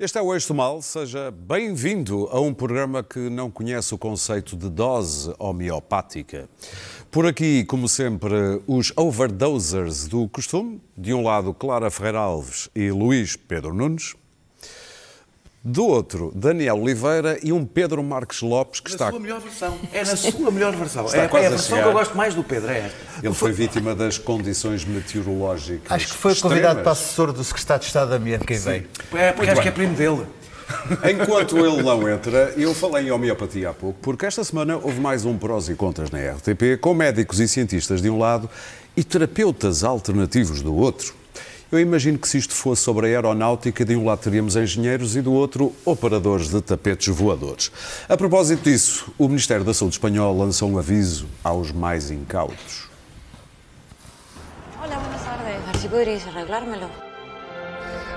Este é o Eixo Mal, seja bem-vindo a um programa que não conhece o conceito de dose homeopática. Por aqui, como sempre, os overdosers do costume. De um lado, Clara Ferreira Alves e Luís Pedro Nunes. Do outro, Daniel Oliveira e um Pedro Marques Lopes que na está. sua melhor versão. É na sua melhor versão. Está é, é a a versão que eu gosto mais do Pedro, é esta. Ele foi vítima das condições meteorológicas. Acho que foi convidado para extremas. assessor do secretário de Estado de Ambiente quem veio. É, porque acho que é primo dele. Enquanto ele não entra, eu falei em homeopatia há pouco, porque esta semana houve mais um prós e contras na RTP, com médicos e cientistas de um lado e terapeutas alternativos do outro. Eu imagino que se isto fosse sobre a aeronáutica, de um lado teríamos engenheiros e do outro operadores de tapetes voadores. A propósito disso, o Ministério da Saúde espanhol lançou um aviso aos mais incautos. Hola, buenas tardes. A ver si podríais arreglármelo.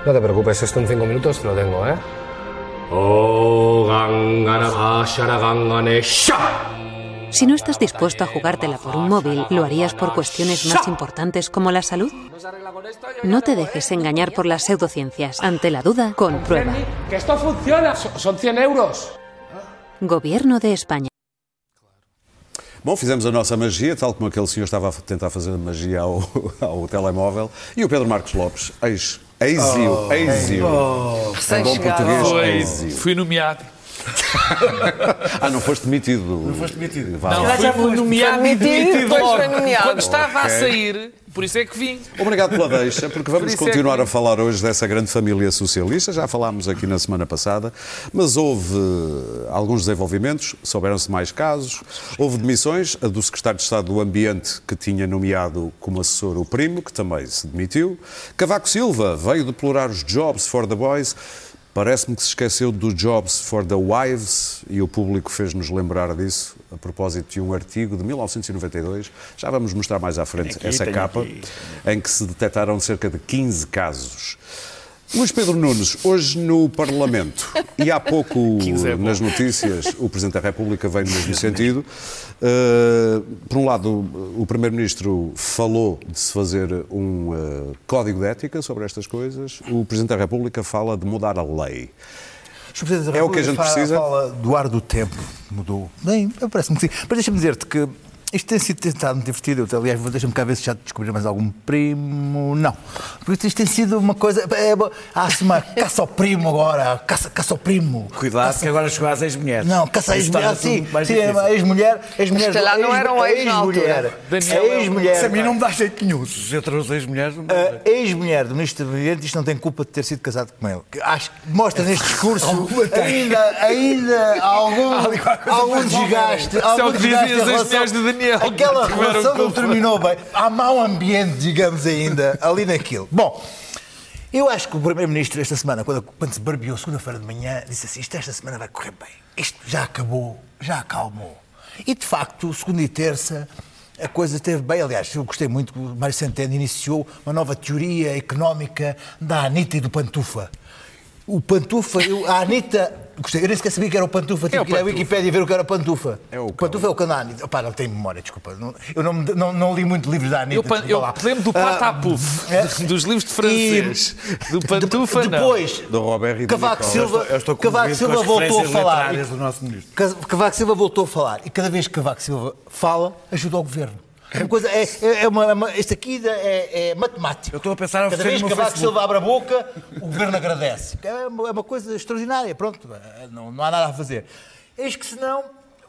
No te preocupes, esto en cinco minutos te lo tengo, ¿eh? Oh, gangana, bashara, gangane, sha. Si no estás dispuesto a jugártela por un móvil, ¿lo harías por cuestiones más importantes como la salud? No te dejes engañar por las pseudociencias. Ante la duda, comprueba. Que esto funciona. So- Son 100 euros. Gobierno de España. Bom, fizemos a nossa magia, tal como aquele senhor estava a tentar fazer magia ao, ao telemóvel. E o Pedro Marcos Lopes, ex, ex-io, ex-io. em bom português, ex-io. fui nomeado. Ah, não foste demitido. Não foste demitido. Vá Não, lá. fui nomeado e Demitido, logo. foi nomeado. Quando estava a Ok. sair, por isso é que vim. Obrigado pela deixa, porque vamos é continuar que- a falar hoje dessa grande família socialista. Já falámos aqui na semana passada, mas houve eh, alguns desenvolvimentos, souberam-se mais casos. Houve demissões, a do secretário de Estado do Ambiente, que tinha nomeado como assessor o primo, que também se demitiu. Cavaco Silva veio deplorar os Jobs for the Boys. Parece-me que se esqueceu do Jobs for the Wives e o público fez-nos lembrar disso a propósito de um artigo de 1992. Já vamos mostrar mais à frente essa tenho capa, aqui. em que se detectaram cerca de 15 casos. Luís Pedro Nunes, hoje no Parlamento, e há pouco 15 é nas notícias, o Presidente da República veio no mesmo sentido. Uh, por um lado, o Primeiro-Ministro falou de se fazer um uh, código de ética sobre estas coisas. O Presidente da República fala de mudar a lei. Sr. Presidente da É o que a gente fala- precisa? Fala do ar do tempo, mudou. Bem, parece-me que sim. Mas deixa-me dizer-te que isto tem sido tentado muito divertido. Eu, aliás, vou- deixa-me cá ver se já descobri mais algum primo. Não. Porque isto tem sido uma coisa. É, há-se uma caça ao primo agora. Caça, caça ao primo. Cuidado, que agora chegou às ex-mulheres. Não, caça a Isso ex-mulher. torna tudo Sim, sim, ex-mulher. ex-mulher Se calhar não eram ex-mulher. É ex-mulher. Se a mim não me dá jeito nenhum. Se eu trouxe ex-mulheres, não me dá A ex-mulher do Ministro do Ambiente que não tem culpa de ter sido casado com ele. Acho que mostra neste discurso ainda, ainda algum, algum desgaste. é algum o que dizem desgaste Aquela relação não terminou bem. Há mau ambiente, digamos ainda, ali naquilo. Bom, eu acho que o Primeiro-Ministro esta semana, quando, quando se barbeou segunda-feira de manhã, disse assim, isto esta semana vai correr bem. Isto já acabou, já acalmou. E, de facto, segunda e terça, a coisa esteve bem. Aliás, eu gostei muito que o Mário Centeno iniciou uma nova teoria económica da Anitta e do Pantufa. O Pantufa, eu, a Anitta... Gostei, eu nem sequer sabia que era o Pantufa, tive o que ir à? Wikipédia ver o que era o Pantufa. É o Pantufa é o Anitta. Opá, não tenho memória, desculpa. Não- eu não, não, não li muito livros da Anitta. Eu, eu lembro do Patapuf, é? dos livros de francês. Do Pantufa, De-. Depois, Do Robert e Cavaco. Silva, Eu estou Cavaco comovido Silva com as voltou a falar. Ca- Cavaco Silva voltou a falar. E cada vez que Cavaco Silva fala, ajuda o governo. É uma coisa, é, é uma, é uma- isto aqui é, é matemático. Eu estou a pensar a Cada vez que Cavaco. Silva abre a boca, o governo agradece. É uma, é uma coisa extraordinária, pronto, é, não, não há nada a fazer. Eis que senão,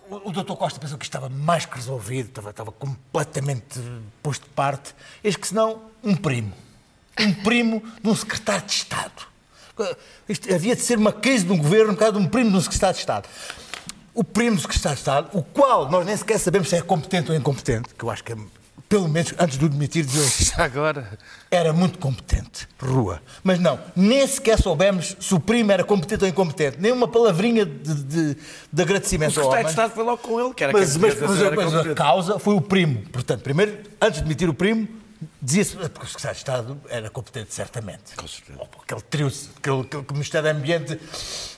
o, o Dr. Costa pensou que isto estava mais que resolvido, estava, estava completamente posto de parte. Eis que senão, um primo. Um primo de um secretário de Estado. Isto, havia de ser uma crise de um governo por causa de um primo de um secretário de Estado. O primo do secretário de Estado, o qual nós nem sequer sabemos se é competente ou incompetente, que eu acho que é, pelo menos antes de o demitir, diziam Já agora. era muito competente, Rua. Mas não, nem sequer soubemos se o primo era competente ou incompetente. Nem uma palavrinha de, de- de O agradecimento ao secretário de. Estado foi logo com ele, que era Mas, quem mas, mas, mas a causa foi o primo. Portanto, primeiro, antes de demitir o primo, dizia-se porque o secretário de Estado era competente, certamente. Com certeza. Oh, aquele trio, aquele, aquele Ministério do Ambiente,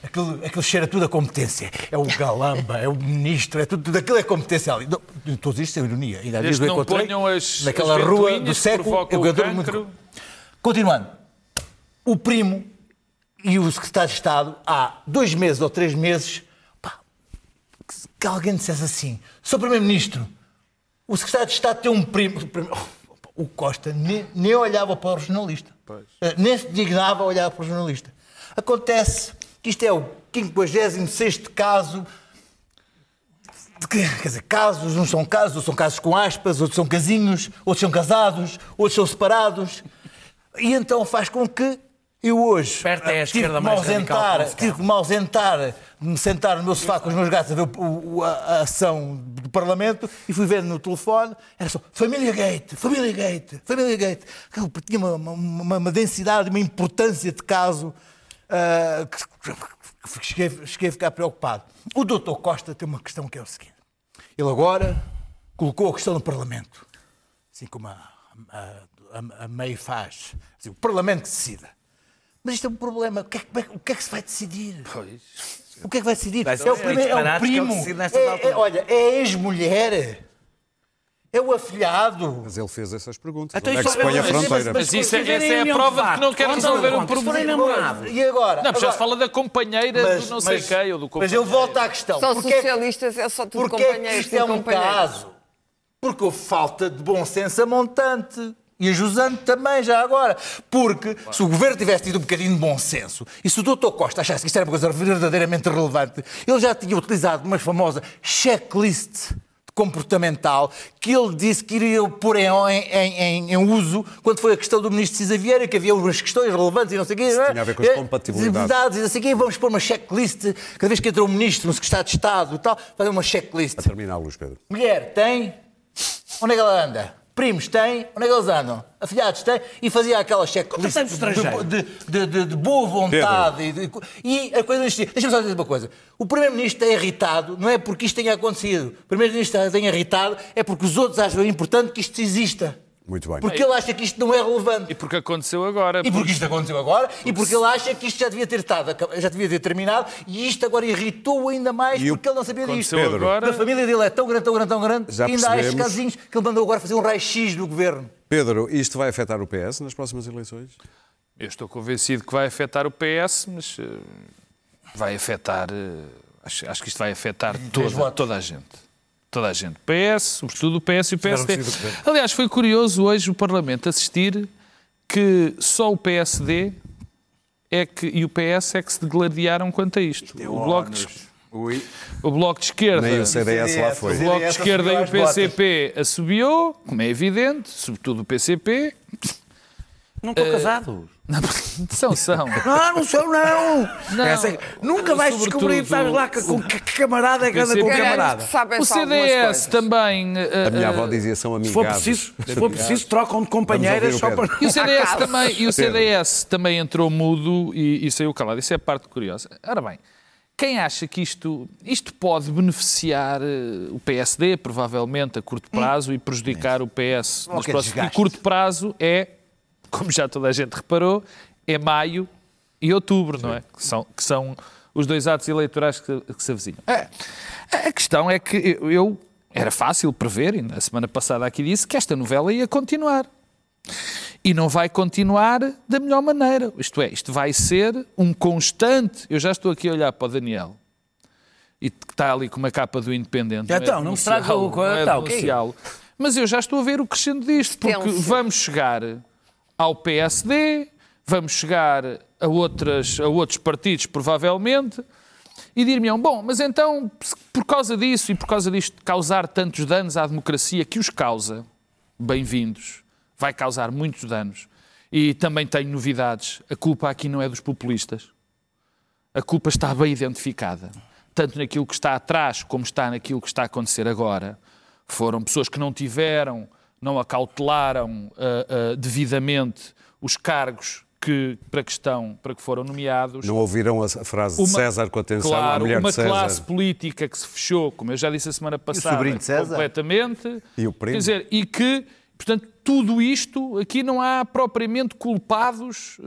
aquele, aquele cheira tudo a competência. É o Galamba, é o ministro, é tudo, tudo aquilo é competência ali. Não, Todos isto é ironia. Ainda Desde que eu não encontrei as- naquela as rua do século. eu o muito-. Continuando. O primo e o secretário de Estado, há dois meses ou três meses, pá, que- que alguém dissesse assim: Sr. Primeiro-Ministro, o secretário de Estado tem um primo. O Costa nem, nem olhava para o jornalista. Eh, Nem se dignava a olhar para o jornalista. Acontece que isto é o 56 caso de que, quer dizer, casos, uns são casos, outros são casos com aspas, outros são casinhos, outros são casados, outros são separados. E então faz com que eu hoje Perto é a tive esquerda que me mais ausentar, tive que me ausentar, de me sentar no meu sofá com os meus gatos a ver o- o- a, a ação do Parlamento e fui ver no telefone, era só Família Gate, Família Gate, Família Gate. Aquilo Tinha uma, uma, uma densidade, uma importância de caso ah, que, que cheguei, cheguei a ficar preocupado. O doutor Costa tem uma questão que é o seguinte. Ele agora colocou a questão no Parlamento, assim como a, a, a, a MEI faz. Assim, o Parlamento decida. Mas isto é um problema. O que é, que- o que, é que se vai decidir? O que é que vai decidir? Vai é ser o, primeiro, é o ele primo. É, é, olha, é a ex-mulher. É o afilhado. Mas ele fez essas perguntas. Então Onde é que se põe a mas- fronteira? Mas isso é, essa é a prova de que não quer resolver um problema. E agora? Não, mas já se fala da companheira do não sei mas- quem ou do Mas companheiro. eu volto à questão. Só Porquê é socialistas é só tudo Porque é companheiros isto é um caso? Porque houve falta de bom senso a montante. E a Jusante também, já agora. Porque se o governo tivesse tido um bocadinho de bom senso e se o Dr. Costa achasse que isto era uma coisa verdadeiramente relevante, ele já tinha utilizado uma famosa checklist comportamental que ele disse que iria pôr em, em- em- em uso quando foi a questão do ministro Cisa Vieira, que havia umas questões relevantes e não sei o quê. não é? tinha a ver com as É, compatibilidades. e não sei o quê, vamos pôr uma checklist, cada vez que entra um ministro, um secretário de Estado e tal, fazer uma checklist. A terminar, Luís Pedro. Mulher tem? Onde é que ela anda? Primos têm? Onde é que eles andam? Afilhados têm? E fazia aquela checklist Contratantes estrangeiros. de, de, de, de boa vontade. E, de- e a coisa existia. Deixa-me só dizer uma coisa. O Primeiro-Ministro está irritado, não é porque isto tenha acontecido. O Primeiro-Ministro está irritado, é porque os outros acham importante que isto exista. Muito bem. Porque ele acha que isto não é relevante. E porque aconteceu agora. E porque isto aconteceu agora, e porque ele acha que isto já devia ter estado, já devia ter terminado, e isto agora irritou ainda mais E o- porque ele não sabia disto. Pedro. agora. A família dele é tão grande, tão grande, tão grande, Já que ainda há estes casinhos que ele mandou agora fazer um raio-x do governo. Pedro, isto vai afetar o PS nas próximas eleições? Eu estou convencido que vai afetar o PS, mas eh, vai afetar. eh, acho, acho que isto vai afetar toda, toda a gente. Toda a gente. PS, sobretudo o PS e o PSD. Aliás, foi curioso hoje o Parlamento assistir que só o PSD é que, e o PS é que se degladiaram quanto a isto. O Bloco de, o bloco de Esquerda. Nem o CDS lá foi. O Bloco de Esquerda e o PCP assobiou, como é evidente, sobretudo o PCP. Não estou casado. São, são. Não, não sou, não. Não. Essa nunca vais Sobretudo, descobrir, sabes lá, com que, camarada é que anda com camarada. O CDS também. eh, A minha eh, avó dizia são Se for preciso, se for preciso trocam de companheiras só o para... E o CDS também, e o. CDS também entrou mudo e, e saiu calado. Isso é a parte curiosa. Ora bem, quem acha que isto, isto pode beneficiar eh, o PSD, provavelmente, a curto prazo, e prejudicar o PS nos próximos... E curto prazo é, como já toda a gente reparou, é maio e outubro, não é? Que são, que são os dois atos eleitorais que, que se avizinham. É, A questão é que eu, eu- era fácil prever, e na semana passada aqui disse, que esta novela ia continuar. E não vai continuar da melhor maneira. Isto é, isto vai ser um constante. Eu já estou aqui a olhar para o Daniel e que está ali com uma capa do Independente. Então, é não me denunciá-lo, traga o- não é tá, ok. denunciá-lo. Mas eu já estou a ver o crescendo disto, porque Tenso. vamos chegar ao PSD, vamos chegar a, outras, a outros partidos, provavelmente, e dir-me-ão, bom, mas então, por causa disso e por causa disto causar tantos danos à democracia que os causa, bem-vindos, vai causar muitos danos. E também tenho novidades. A culpa aqui não é dos populistas. A culpa está bem identificada. Tanto naquilo que está atrás como está naquilo que está a acontecer agora. Foram pessoas que não tiveram, não acautelaram ah, ah, devidamente os cargos que, para que estão, para que foram nomeados Não ouviram a frase de uma- César com atenção à claro, mulher uma de César? classe política que se fechou, como eu já disse a semana passada, sobrinho de César? completamente. E o primo? Quer dizer, e que, portanto, tudo isto, aqui não há propriamente culpados,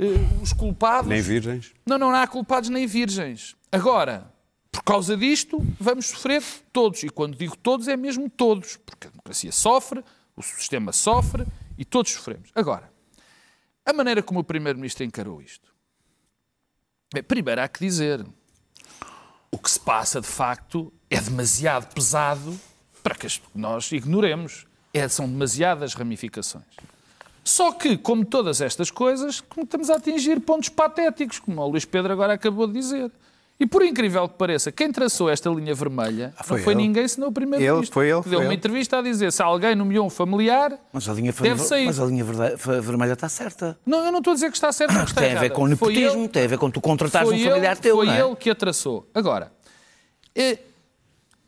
eh, os culpados... Nem virgens? Não, não há culpados nem virgens. Agora, por causa disto, vamos sofrer todos. E quando digo todos, é mesmo todos. Porque a democracia sofre, o sistema sofre e todos sofremos. Agora, a maneira como o Primeiro-Ministro encarou isto Bem, primeiro há que dizer, o que se passa de facto é demasiado pesado para que nós ignoremos. É, são demasiadas ramificações. Só que, como todas estas coisas, estamos a atingir pontos patéticos, como o Luís Pedro agora acabou de dizer. E por incrível que pareça, quem traçou esta linha vermelha foi não foi ele. ninguém senão o primeiro-ministro. Foi ele, que deu uma ele. entrevista a dizer se alguém nomeou um familiar, Mas a linha, deve sair. mas a linha vermelha está certa. Não, eu não estou a dizer que está que está Tem a ver errada. com Foi nepotismo, ele- tem a ver com tu contratares um familiar ele, teu, Foi é? ele que a traçou. Agora, eh,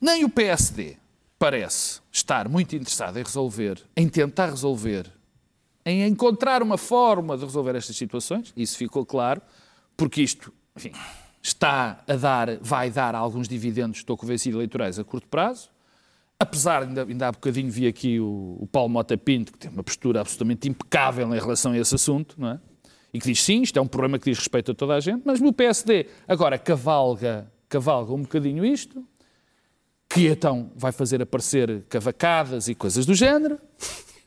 nem o PSD parece estar muito interessado em resolver, em tentar resolver, em encontrar uma forma de resolver estas situações. Isso ficou claro, porque isto, enfim, está a dar, vai dar alguns dividendos, estou convencido, eleitorais a curto prazo. Apesar, ainda, ainda há bocadinho vi aqui o, o Paulo Mota Pinto, que tem uma postura absolutamente impecável em relação a esse assunto, não é? E que diz sim, isto é um problema que diz respeito a toda a gente, mas o PSD agora cavalga, cavalga um bocadinho isto, que então vai fazer aparecer cavacadas e coisas do género,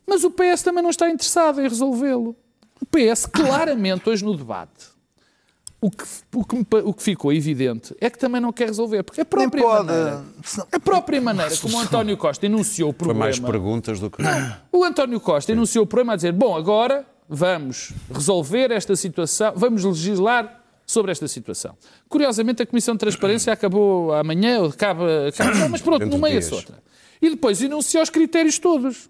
mas o PS também não está interessado em resolvê-lo. O PS, claramente, hoje no debate, o que, o, que me o que ficou evidente é que também não quer resolver, porque a própria pode. maneira, a própria maneira como o António Costa enunciou o Foi problema... mais perguntas do que. O António Costa enunciou o problema a dizer: bom, agora vamos resolver esta situação, vamos legislar sobre esta situação. Curiosamente, a Comissão de Transparência acabou amanhã, ou acaba, acaba mas pronto, no meio de essa outra. E depois enunciou os critérios todos.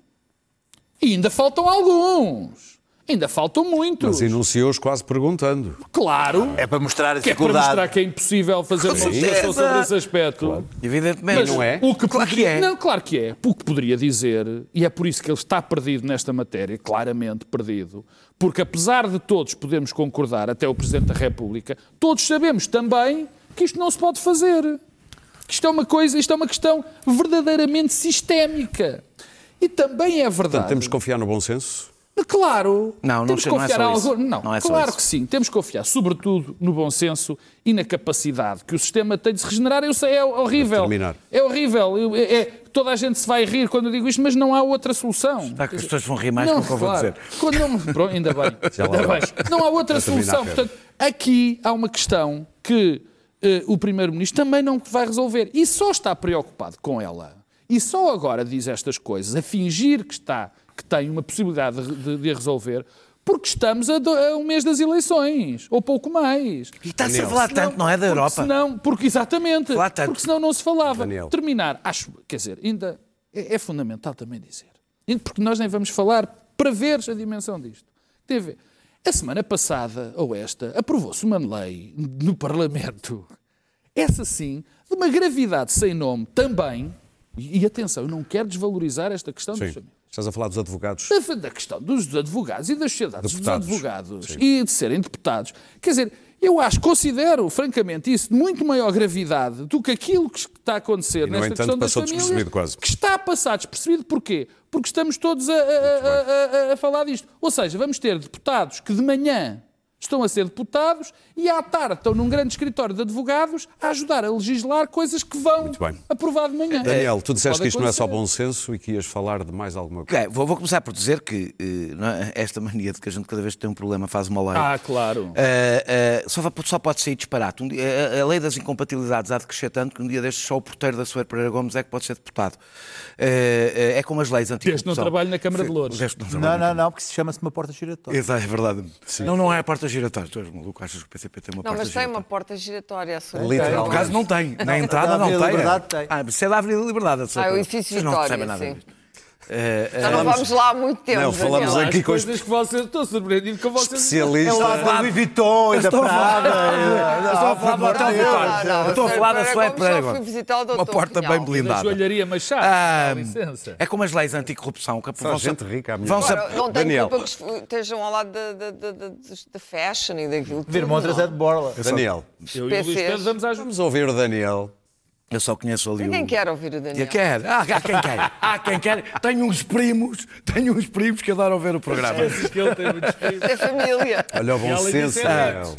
E ainda faltam alguns. Ainda faltam muitos. Mas enunciou-os quase perguntando. Claro. É para mostrar a Que é para dificuldade. mostrar que é impossível fazer uma legislação sobre esse aspecto. Evidentemente. Mas não é? O que Claro poderia- que é. Não, claro que é. O que poderia dizer, e é por isso que ele está perdido nesta matéria, claramente perdido, porque apesar de todos podermos concordar, até o Presidente da República, todos sabemos também que isto não se pode fazer. Que isto é uma coisa, isto é uma questão verdadeiramente sistémica. E também é verdade. Portanto, temos que confiar no bom senso. Claro. Não, não temos que sei, não é confiar só algo- Não, Não é só claro isso. que sim. Temos que confiar, sobretudo, no bom senso e na capacidade que o sistema tem de se regenerar. Eu sei, é horrível. terminar. É horrível. Eu- é- é- toda a gente se vai rir quando eu digo isto, mas não há outra solução. Está que as pessoas vão rir mais não, com o que eu vou claro. dizer. Quando não- pronto, ainda bem. Ainda bem. Não há outra solução. Portanto, aqui há uma questão que eh, o Primeiro-Ministro também não vai resolver. E só está preocupado com ela. E só agora diz estas coisas, a fingir que está, que tem uma possibilidade de, de- de resolver, porque estamos a, do- a um mês das eleições, ou pouco mais. E está-se a falar tanto, não é, da Porque Europa? Senão, porque exatamente, Falar tanto. porque senão não se falava. Daniel. Terminar, acho, quer dizer, ainda é, é fundamental também dizer, porque nós nem vamos falar para veres a dimensão disto. Tem a ver. A semana passada, ou esta, aprovou-se uma lei no Parlamento, essa sim, de uma gravidade sem nome também, e, e atenção, eu não quero desvalorizar esta questão Sim. famílias. Estás a falar dos advogados. Da, da questão dos advogados e das sociedades Deputados. dos advogados e de serem deputados. Quer dizer, eu acho, considero, francamente, isso de muito maior gravidade do que aquilo que está a acontecer no nesta entanto, questão das passou famílias. despercebido quase. Que está a passar despercebido porquê? Porque estamos todos a- a- a- a falar disto. Ou seja, vamos ter deputados que de manhã estão a ser deputados e à tarde estão num grande escritório de advogados a ajudar a legislar coisas que vão aprovar de manhã. Daniel, tu disseste Pode que isto não é só acontecer. bom senso e que ias falar de mais alguma coisa. Vou, vou começar por dizer que eh, não é, esta mania de que a gente cada vez que tem um problema faz uma lei. Ah, claro. Eh, eh, só, só pode sair disparate. Um dia- a, a lei das incompatibilidades há de crescer tanto que um dia destes só o porteiro da Soeira Pereira Gomes é que pode ser deputado. É como as leis Desde antigas. não trabalho na Câmara de Louros. Não, não, não, porque se chama-se uma porta giratória. Exato, é verdade. Não, não é a porta giratória. Tu és maluco, achas que o PCP tem uma Não, porta mas tem giratória? uma porta giratória. só. No caso não tem. Na entrada na não tem. Liberdade tem. Ah, se é da Avenida Liberdade. Ah, o Pereira. edifício Vocês não Vitória, percebem nada sim. Eh, eh, Já não vamos lá há muito tempo. Não, falamos Daniel. aqui As com coisas que vocês... Estou surpreendido com vocês... especialistas. É lá do Louis Vuitton e da Estou a falar- Prada. Estou a falar não, Eu Estou a falar da Soeira Pereira Uma porta bem Da blindada. joalharia Machado, Ah, licença. é como as leis anticorrupção. Que vão gente rica vão se- Agora, não tenho Daniel. culpa que estejam ao lado da, da, da, da, da fashion e daquilo. Tudo, Montras é de borla. Daniel, Eu e o Luís às vamos ouvir o Daniel. Eu só conheço ali Ninguém o... quer ouvir o Daniel. Eu quero. Ah, há quem quer. Há quem quer. Tenho uns primos, tenho uns primos que adoram ver o programa. que ele tem muitos filhos. É família. Olha o bom senso,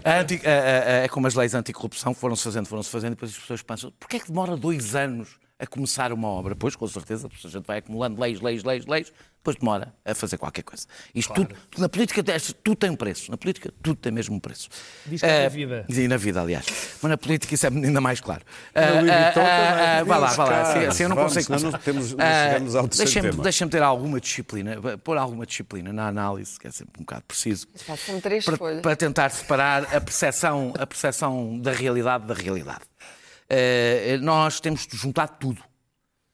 é é como as leis anticorrupção foram-se fazendo, foram-se fazendo, e depois as pessoas pensam, porquê é que demora dois anos a começar uma obra. Pois, com certeza, a gente vai acumulando leis, leis, leis, leis, depois demora a fazer qualquer coisa. Isto tudo, na política, tudo tem um preço. Na política, tudo tem mesmo um preço. Diz que é na Ah, vida. E na vida, aliás. Mas na política isso é ainda mais claro. Ah, Vá lá, vá lá. Assim, assim eu não vamos, consigo começar. temos- chegamos ao terceiro Deixa-me tema. deixa ter alguma disciplina, pôr alguma disciplina na análise, que é sempre um bocado preciso. Pá, São três para, folhas. para tentar separar a percepção, a percepção da realidade da realidade. Eh, nós temos de juntar tudo.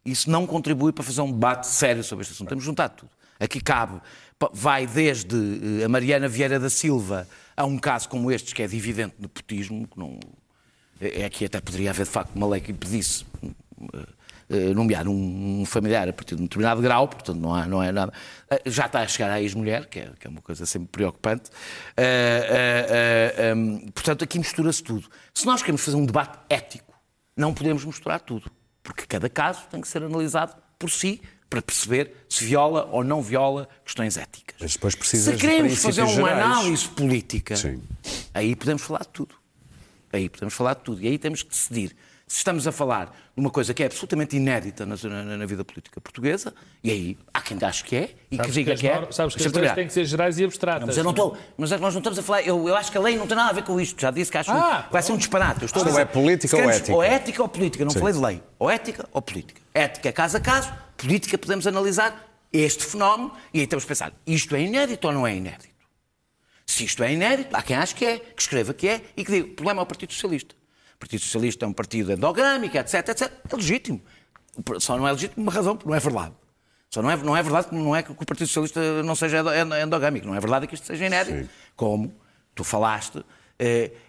Isso não contribui para fazer um debate sério sobre este assunto. Temos de juntar tudo. Aqui cabe, vai desde eh, a Mariana Vieira da Silva a um caso como este, que é de nepotismo, que não, é que até poderia haver de facto uma lei que impedisse eh, eh, nomear um, um familiar a partir de um determinado grau, portanto não, há, não é nada. Eh, Já está a chegar à ex-mulher, que é, que é uma coisa sempre preocupante. Eh, eh, eh, em, portanto, aqui mistura-se tudo. Se nós queremos fazer um debate ético, não podemos misturar tudo, porque cada caso tem que ser analisado por si para perceber se viola ou não viola questões éticas. Mas depois precisas Se de queremos fazer uma gerais. análise política, Sim. aí podemos falar de tudo. Aí podemos falar de tudo. E aí temos que decidir estamos a falar de uma coisa que é absolutamente inédita na, na- na vida política portuguesa, e aí há quem ache que é e que Sabes diga as que é. Sabes que as leis têm que ser gerais e abstratas. Mas eu não estou. Mas é que nós não estamos a falar. Eu, eu acho que a lei não tem nada a ver com isto. Já disse que acho Ah, que vai ser um disparate. Eu estou dizer, é política ou ética? Ou ética ou política. Não Sim. falei de lei. Ou ética ou política. Ética é caso a caso. Política podemos analisar este fenómeno e aí temos que pensar: isto é inédito ou não é inédito? Se isto é inédito, há quem ache que é, que escreva que é e que diga: o problema é o Partido Socialista. Partido Socialista é um partido endográmico, etc, etc. É legítimo. Só não é legítimo uma razão, porque não é verdade. Só não é, não é verdade que não é que o Partido Socialista não seja endo- endo- endogâmico. Não é verdade que isto seja inédito. Como tu falaste,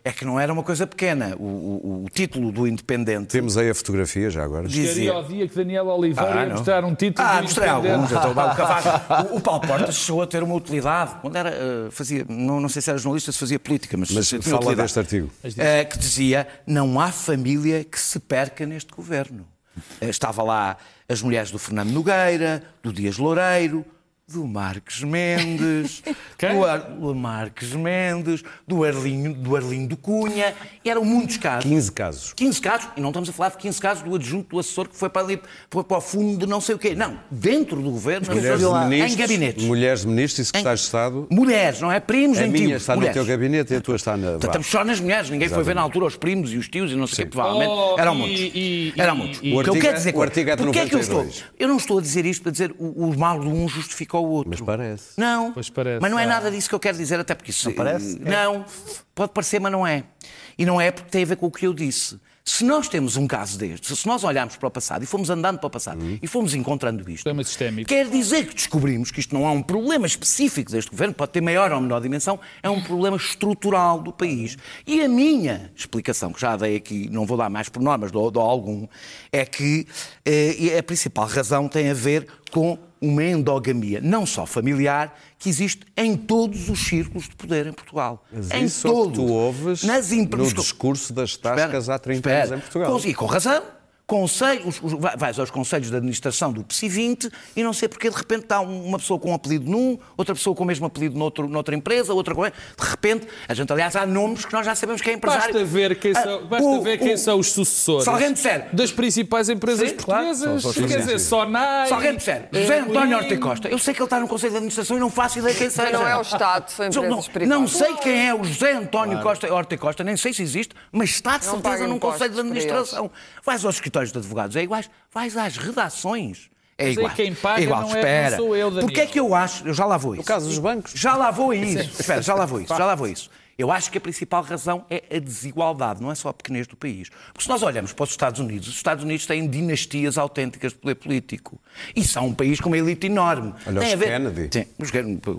é que não era uma coisa pequena. O, o- o título do Independente Temos aí a fotografia já agora. Dizia- Chegaria ao dia que Daniel Oliveira ia não. mostrar um título Ah, mostrei alguns. Então, o, Cavaco- o, o Paulo Portas chegou a ter uma utilidade. Quando era, eh, fazia, não, não sei se era jornalista, se fazia política, mas, Mas tinha fala utilidade. deste artigo. Eh, que dizia: não há família que se perca neste governo. Eh, estava lá as mulheres do Fernando Nogueira, do Dias Loureiro, do Marques Mendes, do, Ar, do Marques Mendes, do Arlinho, do Arlinho do Cunha, e eram muitos casos. 15 casos. 15 casos, e não estamos a falar de 15 casos do adjunto do assessor que foi para ali, foi para o fundo de não sei o quê. Não, dentro do governo, Mulheres de pessoas- em ministros, gabinetes. mulheres de ministros e secretários de Estado. Mulheres, não é? Primos A nem minha tios. está no mulheres. teu gabinete e a tua está na. Vá. Estamos só nas mulheres, ninguém foi ver na altura os primos e os tios e não sei o quê, provavelmente. Oh, eram e- muitos. e- eram e- muitos. e- O O que eu artigo quero é- dizer o artigo é de Porquê é que eu estou? 92. Eu não estou a dizer isto para dizer o, o mal de um justifica o outro. Mas parece. Não. Pois parece. Mas não é Ah. nada disso que eu quero dizer, até porque isso. Não parece? Não. Pode parecer, mas não é. E não é porque tem a ver com o que eu disse. Se nós temos um caso deste, se nós olharmos para o passado e fomos andando para o passado Uhum. e fomos encontrando isto, Problema sistémico. quer dizer que descobrimos que isto não é um problema específico deste governo, pode ter maior ou menor dimensão, é um problema estrutural do país. E a minha explicação, que já dei aqui, não vou dar mais por normas, dou, dou algum, é que eh, a principal razão tem a ver com uma endogamia, não só familiar, que existe em todos os círculos de poder em Portugal. Mas em isso é o que todos. tu ouves Nas no discurso das Espera, tascas há 30 espera. anos em Portugal. Com- E com razão. Os- vai- vais aos conselhos de administração do PSI 20 e não sei porque de repente está um- uma pessoa com um apelido num, outra pessoa com o mesmo apelido noutro, noutra empresa, outra com. De repente, a gente, aliás, há nomes que nós já sabemos que é empresário. Basta ver quem Ah, são, basta o- ver quem o- são os sucessores Se alguém disser- das principais empresas Sim, claro. portuguesas. Os Quer dizer. Sonai. Se alguém disser José António Horta Costa, eu sei que ele está no Conselho de Administração e não faço ideia quem seja. não é o Estado, são Não- empresas não, privadas. Não sei quem é o José António Costa, Horta Costa, nem sei se existe, mas está de Não certeza num Conselho de Administração. Vais aos escritórios de advogados, é iguais. Vais às redações. É Mas igual. quem paga é igual. não é- não Espera. sou eu, Daniel. Porque é que eu acho, eu já lá vou isso. No caso dos bancos. Já lá vou isso. Espera, já lá vou isso. Já lá vou isso. Eu acho que a principal razão é a desigualdade, não é só a pequenez do país. Porque se nós olhamos para os Estados Unidos, os Estados Unidos têm dinastias autênticas de poder político. E são um país com uma elite enorme. Olha Tem os a ver- Kennedy. Tem- os,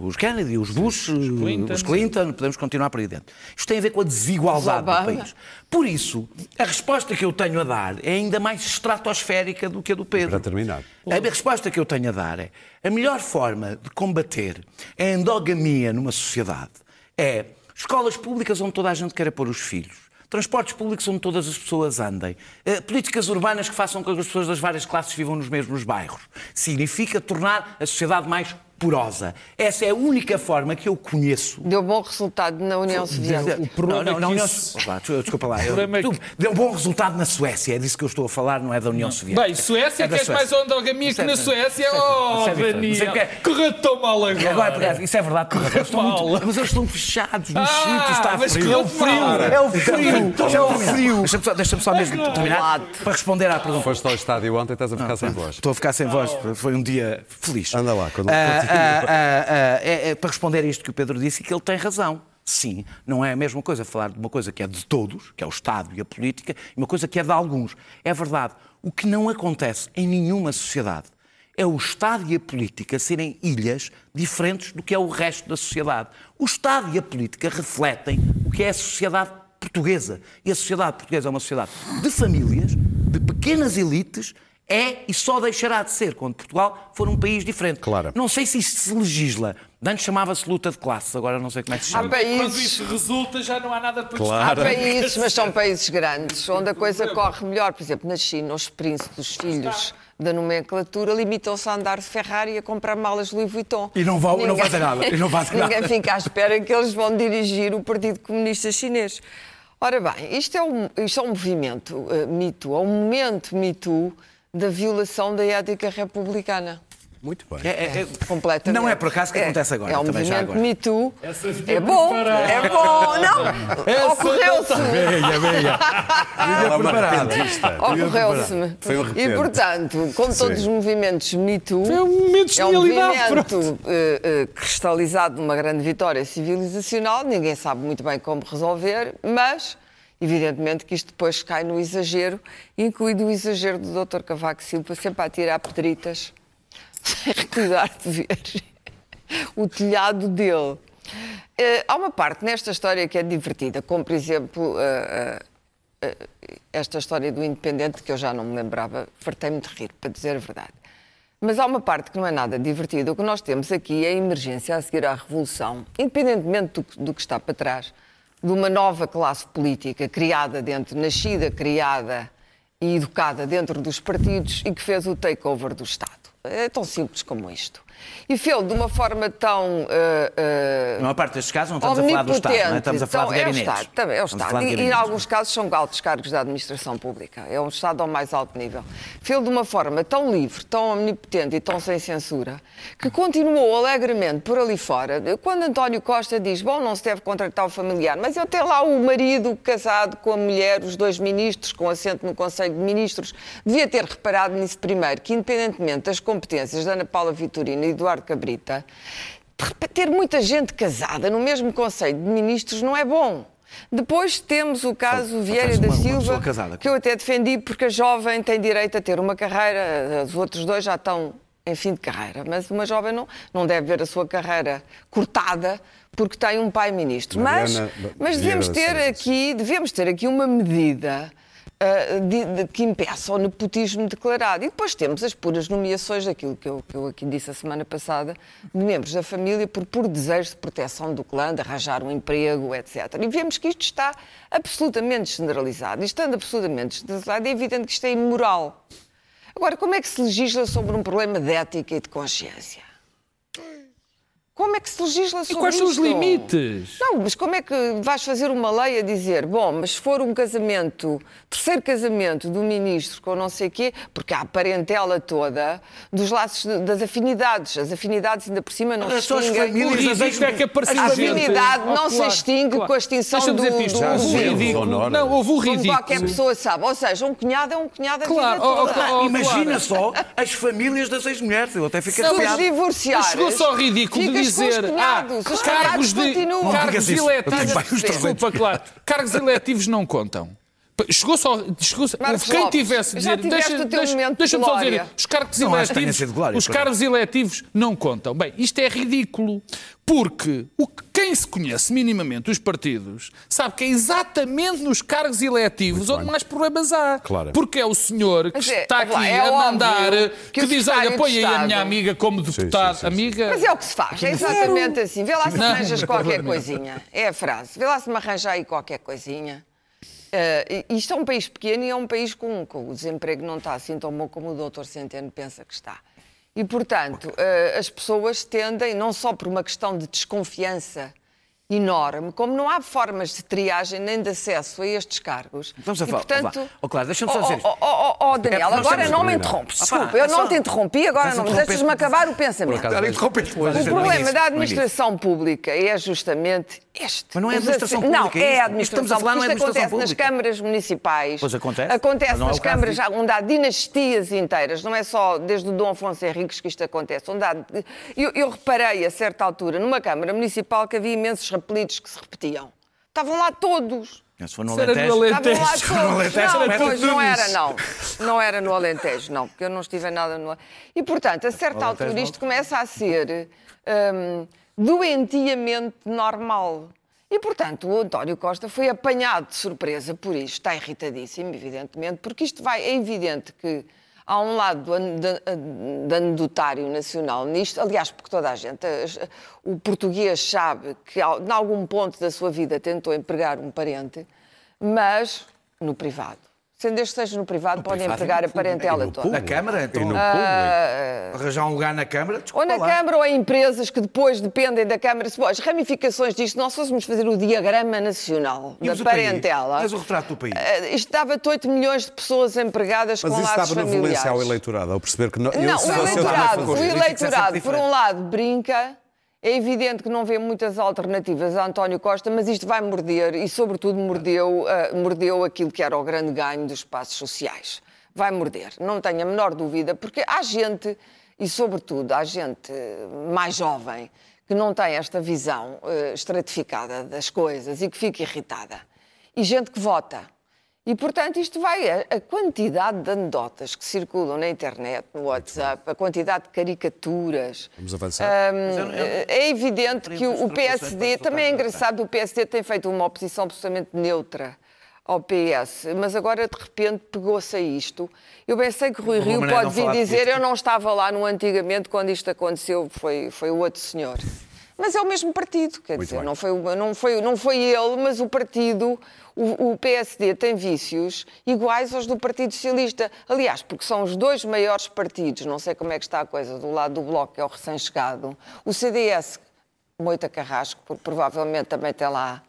os Kennedy, os Bush, os Clinton. Clinton, podemos continuar por aí dentro. Isto tem a ver com a desigualdade do país. Por isso, a resposta que eu tenho a dar é ainda mais estratosférica do que a do Pedro. Para terminar. A resposta que eu tenho a dar é a melhor forma de combater a endogamia numa sociedade é escolas públicas onde toda a gente queira pôr os filhos. Transportes públicos onde todas as pessoas andem. Eh, políticas urbanas que façam com que as pessoas das várias classes vivam nos mesmos bairros. Significa tornar a sociedade mais porosa. Essa é a única forma que eu conheço Deu bom resultado na União Soviética. O problema não, não, é na que União isso- Opa, desculpa- lá. eu- é tu- que- Deu bom resultado na Suécia, é disso que eu estou a falar, não é da União Soviética. Bem, Suécia, É queres mais Suécia. endogamia que Isso é- na isso Suécia? é- Oh, é. Daniel, é que é- correu tão mal agora. Agora, isso é verdade, eles estão Mal. muito, mas eles estão fechados nos Ah, sítios, está mas frio. que é o frio. É o frio! É o frio! Deixa-me só, deixa só mesmo terminar para responder à pergunta. Foste ao estádio ontem, estás a ficar sem voz. Estou a ficar sem voz, foi um dia feliz. Anda lá, quando- ah, é, é para responder a isto que o Pedro disse, que ele tem razão. Sim, não é a mesma coisa falar de uma coisa que é de todos, que é o Estado e a política, e uma coisa que é de alguns. É verdade. O que não acontece em nenhuma sociedade é o Estado e a política serem ilhas diferentes do que é o resto da sociedade. O Estado e a política refletem o que é a sociedade portuguesa. E a sociedade portuguesa é uma sociedade de famílias, de pequenas elites, é e só deixará de ser quando Portugal for um país diferente. Claro. Não sei se isto se legisla. Antes chamava-se luta de classes, agora não sei como é que se Há chama. Quando países, isso resulta, já não há nada para há países, mas são países grandes, onde a coisa corre melhor. Por exemplo, na China, os príncipes, os filhos da nomenclatura, limitam-se a andar de Ferrari e a comprar malas Louis Vuitton. E não vão- não fazem nada, e não fazem Ninguém nada. fica à espera que eles vão dirigir o Partido Comunista Chinês. Ora bem, isto é um, isto é um movimento uh, Me Too, é um momento Me Too da violação da ética republicana. Muito bem. É, é- é- Completamente. Não é por acaso que É, acontece agora. É um também já movimento agora. Me Too. Fiquei É bom, é bom. Não, ocorreu-se. Venha, venha. É. Ocorreu-se-me. Foi um E, portanto, como todos os movimentos Me Too, Foi um momento de é um movimento eh, eh, cristalizado numa grande vitória civilizacional, ninguém sabe muito bem como resolver, mas evidentemente que isto depois cai no exagero, incluindo o exagero do Dr. Cavaco Silva, sempre a tirar pedritas, sem cuidar de ver o telhado dele. Eh, há uma parte nesta história que é divertida, como por exemplo eh, eh, esta história do Independente, que eu já não me lembrava, fartei-me de rir, para dizer a verdade. Mas há uma parte que não é nada divertida. O que nós temos aqui é a emergência a seguir à Revolução, independentemente do, do que está para trás, de uma nova classe política criada dentro, nascida, criada e educada dentro dos partidos e que fez o takeover do Estado. É tão simples como isto. E fez de uma forma tão. eh, Na maior parte destes casos não estamos a falar do Estado, não é? estamos a falar de então, gabinetes. É o Estado, também é o Estamos Estado. de E, e em gabinetes. alguns casos são altos cargos da administração pública. É um Estado ao mais alto nível. Fez de uma forma tão livre, tão omnipotente e tão sem censura, que continuou alegremente por ali fora. Quando António Costa diz, bom, não se deve contratar o familiar, mas eu tenho lá o marido casado com a mulher, os dois ministros, com assento no Conselho de Ministros, devia ter reparado nisso primeiro, que independentemente das competências da Ana Paula Vitorino e Eduardo Cabrita, ter muita gente casada no mesmo Conselho de Ministros não é bom. Depois temos o caso só Vieira da uma- Silva, que eu até defendi porque a jovem tem direito a ter uma carreira, os outros dois já estão em fim de carreira, mas uma jovem não, não deve ver a sua carreira cortada porque tem um pai ministro. Mas, Mariana mas Vieira devemos ter aqui, devemos ter aqui uma medida ah, de- de- que impeça o nepotismo declarado. E depois temos as puras nomeações, aquilo que eu, que eu aqui disse a semana passada, de membros da família por puro desejo de proteção do clã, de arranjar um emprego, etc. E vemos que isto está absolutamente generalizado. E estando absolutamente generalizado, é evidente que isto é imoral. Agora, como é que se legisla sobre um problema de ética e de consciência? Como é que se legisla E sobre quais são os isto? limites? Não, mas como é que vais fazer uma lei a dizer, bom, mas se for um casamento, terceiro casamento do ministro com não sei quê, porque há a parentela toda dos laços, de- das afinidades. As afinidades ainda por cima não Olha se só as extinguem. famílias O ridículo é que apareceu A afinidade não Oh, se extingue claro. com a extinção do, dizer-te isto. do Já Houve o ridículo. Não, houve o Como ridículo. qualquer pessoa sabe. Ou seja, um cunhado é um cunhado a Claro, vida oh, toda. oh, oh, Imagina claro. só as famílias das ex-mulheres. Eu até fiquei Se os arrepiado. divorciares, Chegou-se ao ridículo de os dizer ah, cunhados. Cargos de cargos eletivos. Desculpa, claro. Cargos eletivos não contam. Chegou-se ao. Chegou Marcos quem Lopes, tivesse dizer. tiveste Deixa, deixa, deixa-me só dizer. Os cargos Não eletivos. glória, os cargos eletivos não contam. Bem, isto é ridículo. Porque o que- quem se conhece minimamente os partidos sabe que é exatamente nos cargos eletivos onde mais problemas há. Claro. Porque é o senhor que é- está é aqui é a mandar, que que, diz: olha, põe aí a minha amiga como deputado. sim, sim. Amiga. Mas é o que se faz, é exatamente assim. Vê lá se Não, arranjas qualquer coisinha. É a frase. Vê lá se me arranjar aí qualquer coisinha. Eh, isto é um país pequeno e é um país com, com o desemprego não está assim tão bom como o doutor Centeno pensa que está. E, portanto, eh, as pessoas tendem, não só por uma questão de desconfiança enorme, como não há formas de triagem nem de acesso a estes cargos. Vamos a e, falar. portanto. Ó, Claro, deixa-me só dizer isto. Oh, oh, oh, oh, Daniel, É, agora não me interrompes. Desculpa, é eu não só- te interrompi, agora não. interrompeste- Deixas-me acabar o pensamento. acaso, O problema da administração pública é justamente este. Mas não é Os administração pública, Não, é é a administração a não é pública. Isto acontece nas câmaras municipais. Pois acontece, Acontece não é nas câmaras onde há dinastias inteiras. Não é só desde o Dom Afonso Henriques que isto acontece. Onde há... eu, eu reparei, a certa altura, numa câmara municipal que havia imensos apelidos que se repetiam. Estavam lá todos. Se for no no Alentejo. Alentejo. Estavam lá todos. Alentejo, Não, pois, não era, não. Não era no Alentejo, não, porque eu não estive em nada no E, portanto, a certa Alentejo altura isto começa a ser hum, doentiamente normal. E, portanto, o António Costa foi apanhado de surpresa por isto. Está irritadíssimo, evidentemente, porque isto vai... É evidente que há um lado de, anedotário nacional nisto. Aliás, porque toda a gente... O português sabe que, em algum ponto da sua vida, tentou empregar um parente, mas no privado. Sendo este que seja no privado, podem privado e empregar no a parentela no toda. Na Câmara, então. E no Ah, público. Arranjar um lugar na Câmara, Ou desculpa na lá. Câmara ou em empresas que depois dependem da Câmara. Se, bom, As ramificações disto, nós fôssemos fazer o diagrama nacional E da país? parentela. Mas o retrato do país? eh, Isto dava-te 8 milhões de pessoas empregadas Mas com isso laços estava na familiares. valência ao eleitorado, ao perceber que não. Não, o eleitorado, o Isso eleitorado, por um lado, brinca. É evidente que não vê muitas alternativas a António Costa, mas isto vai morder e, sobretudo, mordeu, ah, mordeu aquilo que era o grande ganho dos espaços sociais. Vai morder, não tenho a menor dúvida, porque há gente, e sobretudo há gente eh, mais jovem, que não tem esta visão eh, estratificada das coisas e que fica irritada. E gente que vota. E, portanto, isto vai. A, a quantidade de anedotas que circulam na internet, no WhatsApp, a quantidade de caricaturas. Vamos avançar. Hum, é evidente que o, o PSD. Também é engraçado, o PSD tem feito uma oposição absolutamente neutra ao PS, mas agora de repente pegou-se a isto. Eu bem sei que Rui Rio pode vir dizer: política. eu não estava lá no antigamente quando isto aconteceu, foi, foi o outro senhor. Mas é o mesmo partido, quer Muito dizer, bem. não foi, não, foi, não foi ele, mas o partido, o, o PSD tem vícios iguais aos do Partido Socialista. Aliás, porque são os dois maiores partidos, não sei como é que está a coisa do lado do Bloco, que é o recém-chegado. O CDS, Moita Carrasco, por- provavelmente também tem lá,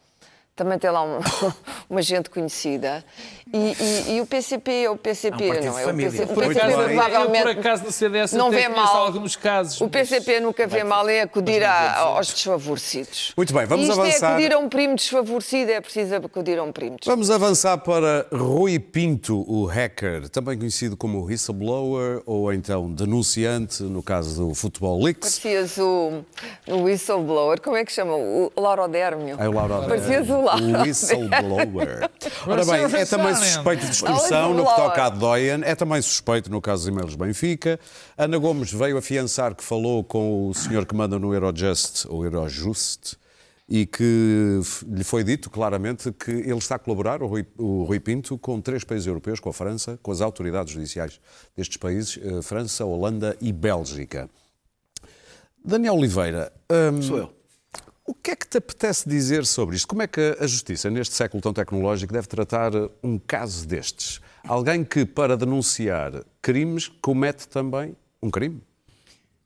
também tem lá um- uma gente conhecida. E, e- e o PCP é o PCP, É um não de é? O. PCP, o PCP provavelmente por acaso, no CDS não vê mal. alguns casos, O PCP nunca vê mal em acudir a- aos desfavorecidos. Muito bem, vamos isto avançar. é acudir a um primo desfavorecido, é preciso acudir a um primo desfavorecido. Vamos avançar para Rui Pinto, o hacker, também conhecido como whistleblower ou então denunciante, no caso do Futebol Leaks. Parecias o, o whistleblower, como é que chama? O Laurodérmio. É o Lauro Parecias o Lauro. O whistleblower. Ora bem, é também suspeito de extorsão no que toca a Doyen, é também suspeito no caso dos e-mails Benfica. Ana Gomes veio afiançar que falou com o senhor que manda no Eurojust, ou Eurojust, e que lhe foi dito claramente que ele está a colaborar, o Rui, o Rui Pinto, com três países europeus, com a França, com as autoridades judiciais destes países, eh, França, Holanda e Bélgica. Daniel Oliveira, hum, Sou eu. O que é que te apetece dizer sobre isto? Como é que a Justiça, neste século tão tecnológico, deve tratar um caso destes? Alguém que, para denunciar crimes, comete também um crime?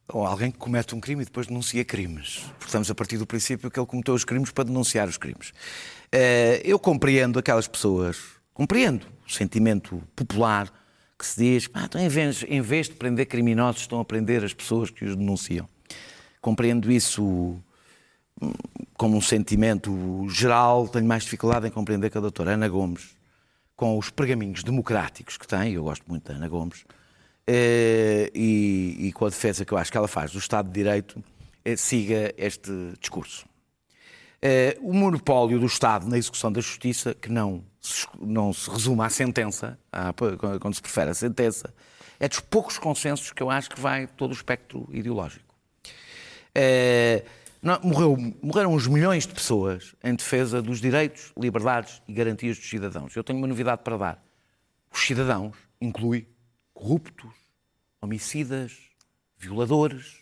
Ou alguém que comete um crime e depois denuncia crimes. Estamos a partir do princípio que ele cometeu os crimes para denunciar os crimes. Eh, Eu compreendo aquelas pessoas, compreendo o sentimento popular que se diz, "Pá, então em, vez, em vez de prender criminosos, estão a prender as pessoas que os denunciam. Compreendo isso como um sentimento geral, tenho mais dificuldade em compreender que a doutora Ana Gomes, com os pergaminhos democráticos que tem, eu gosto muito da Ana Gomes, eh, e, e com a defesa que eu acho que ela faz do Estado de Direito, eh, siga este discurso. Eh, o monopólio do Estado na execução da justiça, que não se, não se resume à sentença, à- quando se prefere a sentença, é dos poucos consensos que eu acho que vai todo o espectro ideológico. Eh, não- morreu- morreram uns milhões de pessoas em defesa dos direitos, liberdades e garantias dos cidadãos. Eu tenho uma novidade para dar. Os cidadãos inclui corruptos, homicidas, violadores,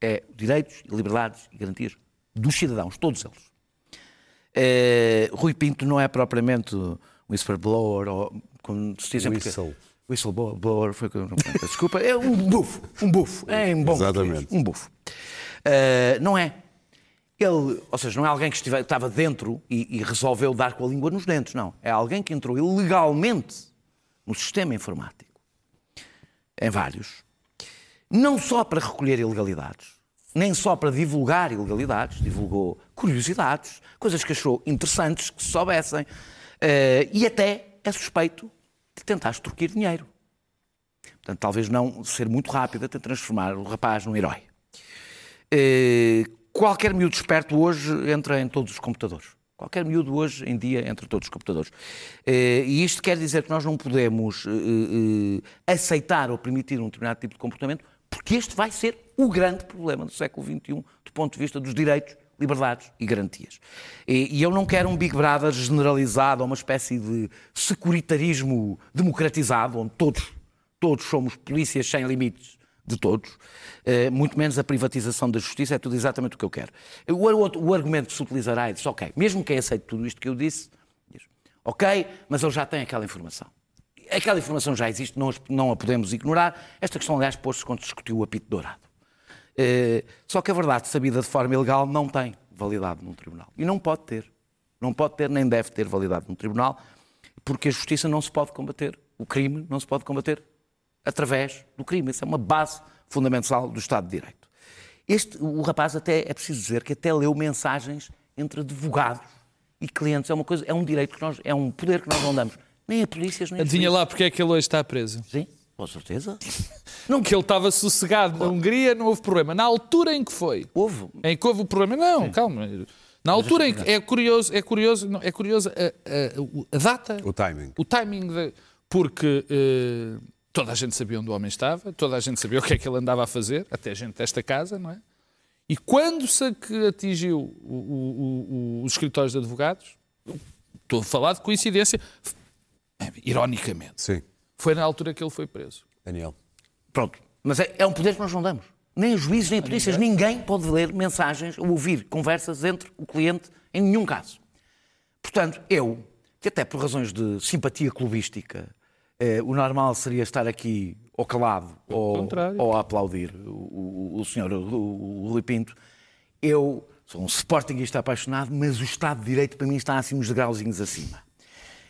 é direitos, liberdades e garantias dos cidadãos, todos eles. Eh, Rui Pinto não é propriamente um whistleblower, ou como se dizem porque- Whistle. Whistleblower foi Desculpa, é um bufo. Um bufo. É em bom Exatamente. português, Um bufo. Uh, não é. Ele, ou seja, não é alguém que estive- estava dentro e, e resolveu dar com a língua nos dentes, não. É alguém que entrou ilegalmente no sistema informático, em vários, não só para recolher ilegalidades, nem só para divulgar ilegalidades, divulgou curiosidades, coisas que achou interessantes que se soubessem, eh, e até é suspeito de tentar extorquir dinheiro. Portanto, talvez não ser muito rápido até transformar o rapaz num herói. Eh, qualquer miúdo esperto hoje entra em todos os computadores. Qualquer miúdo hoje em dia entra em todos os computadores. Eh, e isto quer dizer que nós não podemos eh, aceitar ou permitir um determinado tipo de comportamento, porque este vai ser o grande problema do século XXI, do ponto de vista dos direitos, liberdades e garantias. E, eu não quero um Big Brother generalizado uma espécie de securitarismo democratizado, onde todos, todos somos polícias sem limites de todos, eh, muito menos a privatização da justiça, é tudo exatamente o que eu quero. O, o- argumento que se utilizará é diz, ok, mesmo quem aceite tudo isto que eu disse, diz, ok, mas ele já tem aquela informação. Aquela informação já existe, não, não a podemos ignorar. Esta questão, aliás, pôs-se quando discutiu o apito dourado. Eh, só que a verdade, sabida de forma ilegal, não tem validade num tribunal. E não pode ter. Não pode ter, nem deve ter validade num tribunal, porque a justiça não se pode combater. O crime não se pode combater através do crime. Isso é uma base fundamental do Estado de Direito. Este, o rapaz até, é preciso dizer que até leu mensagens entre advogados e clientes. É uma coisa, é um direito que nós, é um poder que nós não damos. Nem a polícias, nem a Adivinha lá porque é que ele hoje está preso. Sim, com certeza. Que ele estava sossegado na Hungria, não houve problema. Na altura em que foi, Houve. em que houve o problema, não, calma. Na altura em que é curioso, é curioso, não, é curioso a, a- a data, O timing. o timing, de- porque eh, toda a gente sabia onde o homem estava, toda a gente sabia o que é que ele andava a fazer, até a gente desta casa, não é? E quando se que atingiu o- o- o- os escritórios de advogados, estou a falar de coincidência, ironicamente, Sim, foi na altura que ele foi preso. Daniel. Pronto. Mas é, é um poder que nós não damos. Nem os juízes, nem polícias, ninguém pode ler mensagens ou ouvir conversas entre o cliente em nenhum caso. Portanto, eu, que até por razões de simpatia clubística, eh, o normal seria estar aqui ou calado ou, ou a aplaudir o, o, o senhor o, o Rui Pinto, eu sou um sportinguista apaixonado, mas o Estado de Direito para mim está assim uns degrauzinhos acima.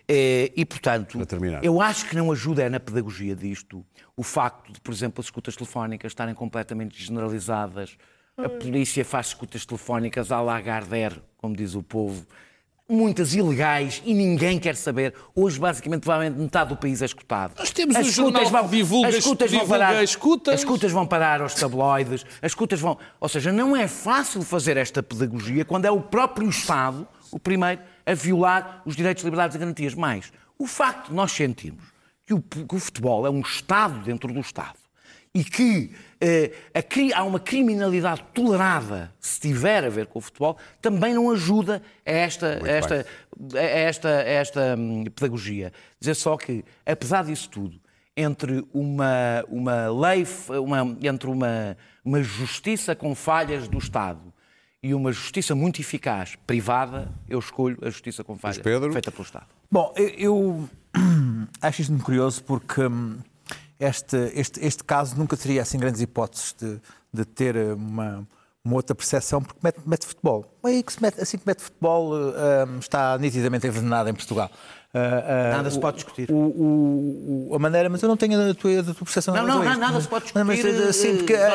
Eh, E, portanto, eu acho que não ajuda é na pedagogia disto o facto de, por exemplo, as escutas telefónicas estarem completamente generalizadas. A polícia faz escutas telefónicas à Lagardère, como diz o povo, muitas ilegais e ninguém quer saber. Hoje, basicamente, provavelmente metade do país é escutado. Nós temos As um escutas que divulga- as escutas vão divulga parar, escutas. As escutas vão parar aos tabloides, as escutas vão. Ou seja, não é fácil fazer esta pedagogia quando é o próprio Estado o primeiro a violar os direitos, liberdades e garantias. Mais, o facto de nós sentirmos que o, que o futebol é um Estado dentro do Estado e que há uma criminalidade tolerada se tiver a ver com o futebol, também não ajuda a esta, a esta, a esta, a esta hum, pedagogia. Dizer só que, apesar disso tudo, entre uma, uma lei, uma, entre uma, uma justiça com falhas do Estado e uma justiça muito eficaz privada, eu escolho a justiça com falhas feita pelo Estado. Bom, eu, eu acho isto muito curioso porque hum, este, este, este caso nunca teria assim grandes hipóteses de, de ter uma, uma outra percepção, porque mete, mete futebol. Aí que se mete, assim que mete futebol eh, está nitidamente envenenado em Portugal. Ah, Nada se o- pode discutir. O, o- a maneira, mas eu não tenho a tua, a tua percepção. Não, não, isto. nada se pode Não, mas, discutir, assim, porque, isto-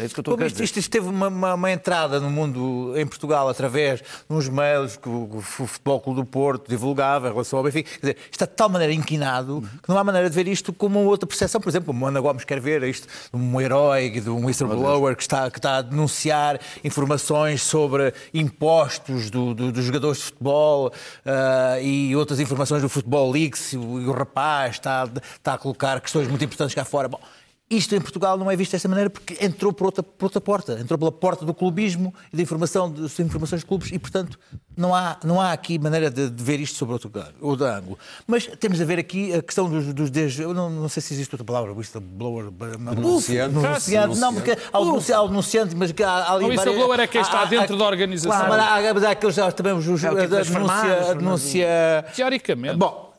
É isso que eu estou como isto, isto, isto teve uma, uma- uma entrada no mundo em Portugal através de uns mails que o, Futebol Clube do Porto divulgava em relação ao Benfica. Quer dizer, está de tal maneira inquinado que não há maneira de ver isto como outra percepção. Por exemplo, como Ana Gomes quer ver isto de um herói, de um whistleblower que está, que está a denunciar informações sobre impostos do- do- dos jogadores de futebol ah, e outras informações do Futebol Leaks e o, e o rapaz está, está a colocar questões muito importantes cá fora. Bom, isto em Portugal não é visto desta maneira porque entrou por outra, por outra porta, entrou pela porta do clubismo e da informação, das informações de clubes e, portanto, não há, não há aqui maneira de, de ver isto sobre outro, outro ângulo. Mas temos a ver aqui a questão dos, dos des- eu não, não sei se existe outra palavra, whistleblower, Denunciante. denunciante, não, porque há o denunciante, mas que há, há ali O whistleblower é quem está há- há- dentro da organização. Claro, mas há, há aqueles também os, É o tipo a denúncia, a denúncia Teoricamente. Bom,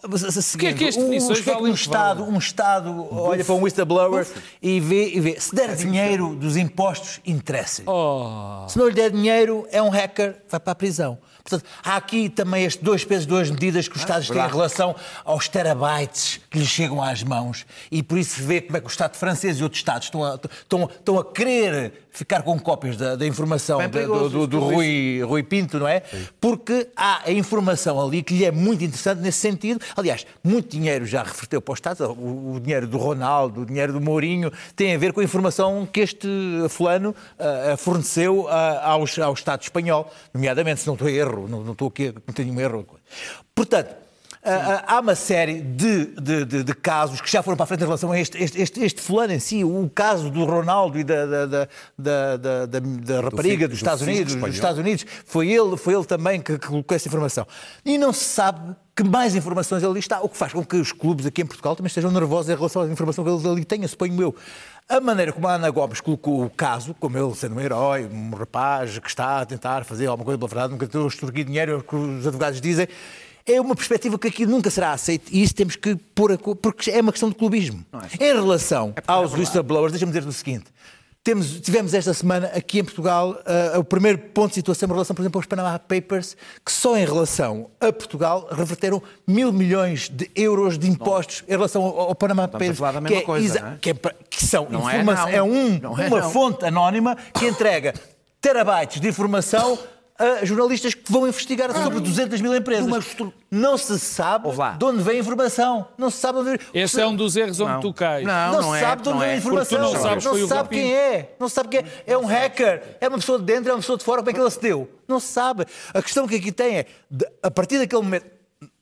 O que é que as definições que é que um Estado, um Estado olha para um whistleblower e vê, e vê, se der dinheiro dos impostos, interessa. Oh. Se não lhe der dinheiro, é um hacker, vai para a prisão. Portanto, há aqui também estes dois pesos, duas medidas que os Estados têm em relação aos terabytes que lhes chegam às mãos. E por isso se vê como é que o Estado francês e outros Estados estão a, estão, estão a querer ficar com cópias da, da informação da- do, do, do Rui, Rui Pinto, não é? Porque há a informação ali que lhe é muito interessante nesse sentido. Aliás, muito dinheiro já reverteu para o Estado. O, o dinheiro do Ronaldo, o dinheiro do Mourinho, tem a ver com a informação que este fulano ah, forneceu ah, aos- ao Estado espanhol, nomeadamente, se não estou a erro, não, não estou aqui a cometer nenhum erro. Portanto, há uma série de, de- de- de casos que já foram para a frente em relação a este, este, este, este fulano em si, o caso do Ronaldo e da, da, da, da, da- rapariga fi- dos do Estados Unidos, dos Estados Unidos, foi ele, foi ele também que, que colocou essa informação. E não se sabe que mais informações ali está, o que faz com que os clubes aqui em Portugal também estejam nervosos em relação à informação que eles ali têm, suponho eu. A maneira como a Ana Gomes colocou o caso, como ele sendo um herói, um rapaz que está a tentar fazer alguma coisa pela verdade, nunca tentou extorquir dinheiro, é o que os advogados dizem, é uma perspectiva que aqui nunca será aceita e isso temos que pôr a porque é uma questão de clubismo. Em relação aos whistleblowers, deixa-me dizer o seguinte. Temos, tivemos esta semana aqui em Portugal ah, o primeiro ponto de situação em relação, por exemplo, aos Panama Papers, que só em relação a Portugal reverteram mil milhões de euros de impostos em relação ao, ao Panama Papers. que, é coisa, não é? que, é que são Não é não. é um- Não é uma não. fonte anónima que entrega terabytes de informação a jornalistas que vão investigar sobre 200 mil empresas. Estru- Não se sabe de onde vem a informação. Não se sabe de onde vem. Esse é um dos erros onde Não. tu cais. Não, Não, não se é, sabe de onde vem a é. informação. Porque não sabes, não se sabe quem é. Não se sabe quem é. É um hacker. É uma pessoa de dentro, é uma pessoa de fora. Como é que ele acedeu? Não se sabe. A questão que aqui tem é, de- a partir daquele momento.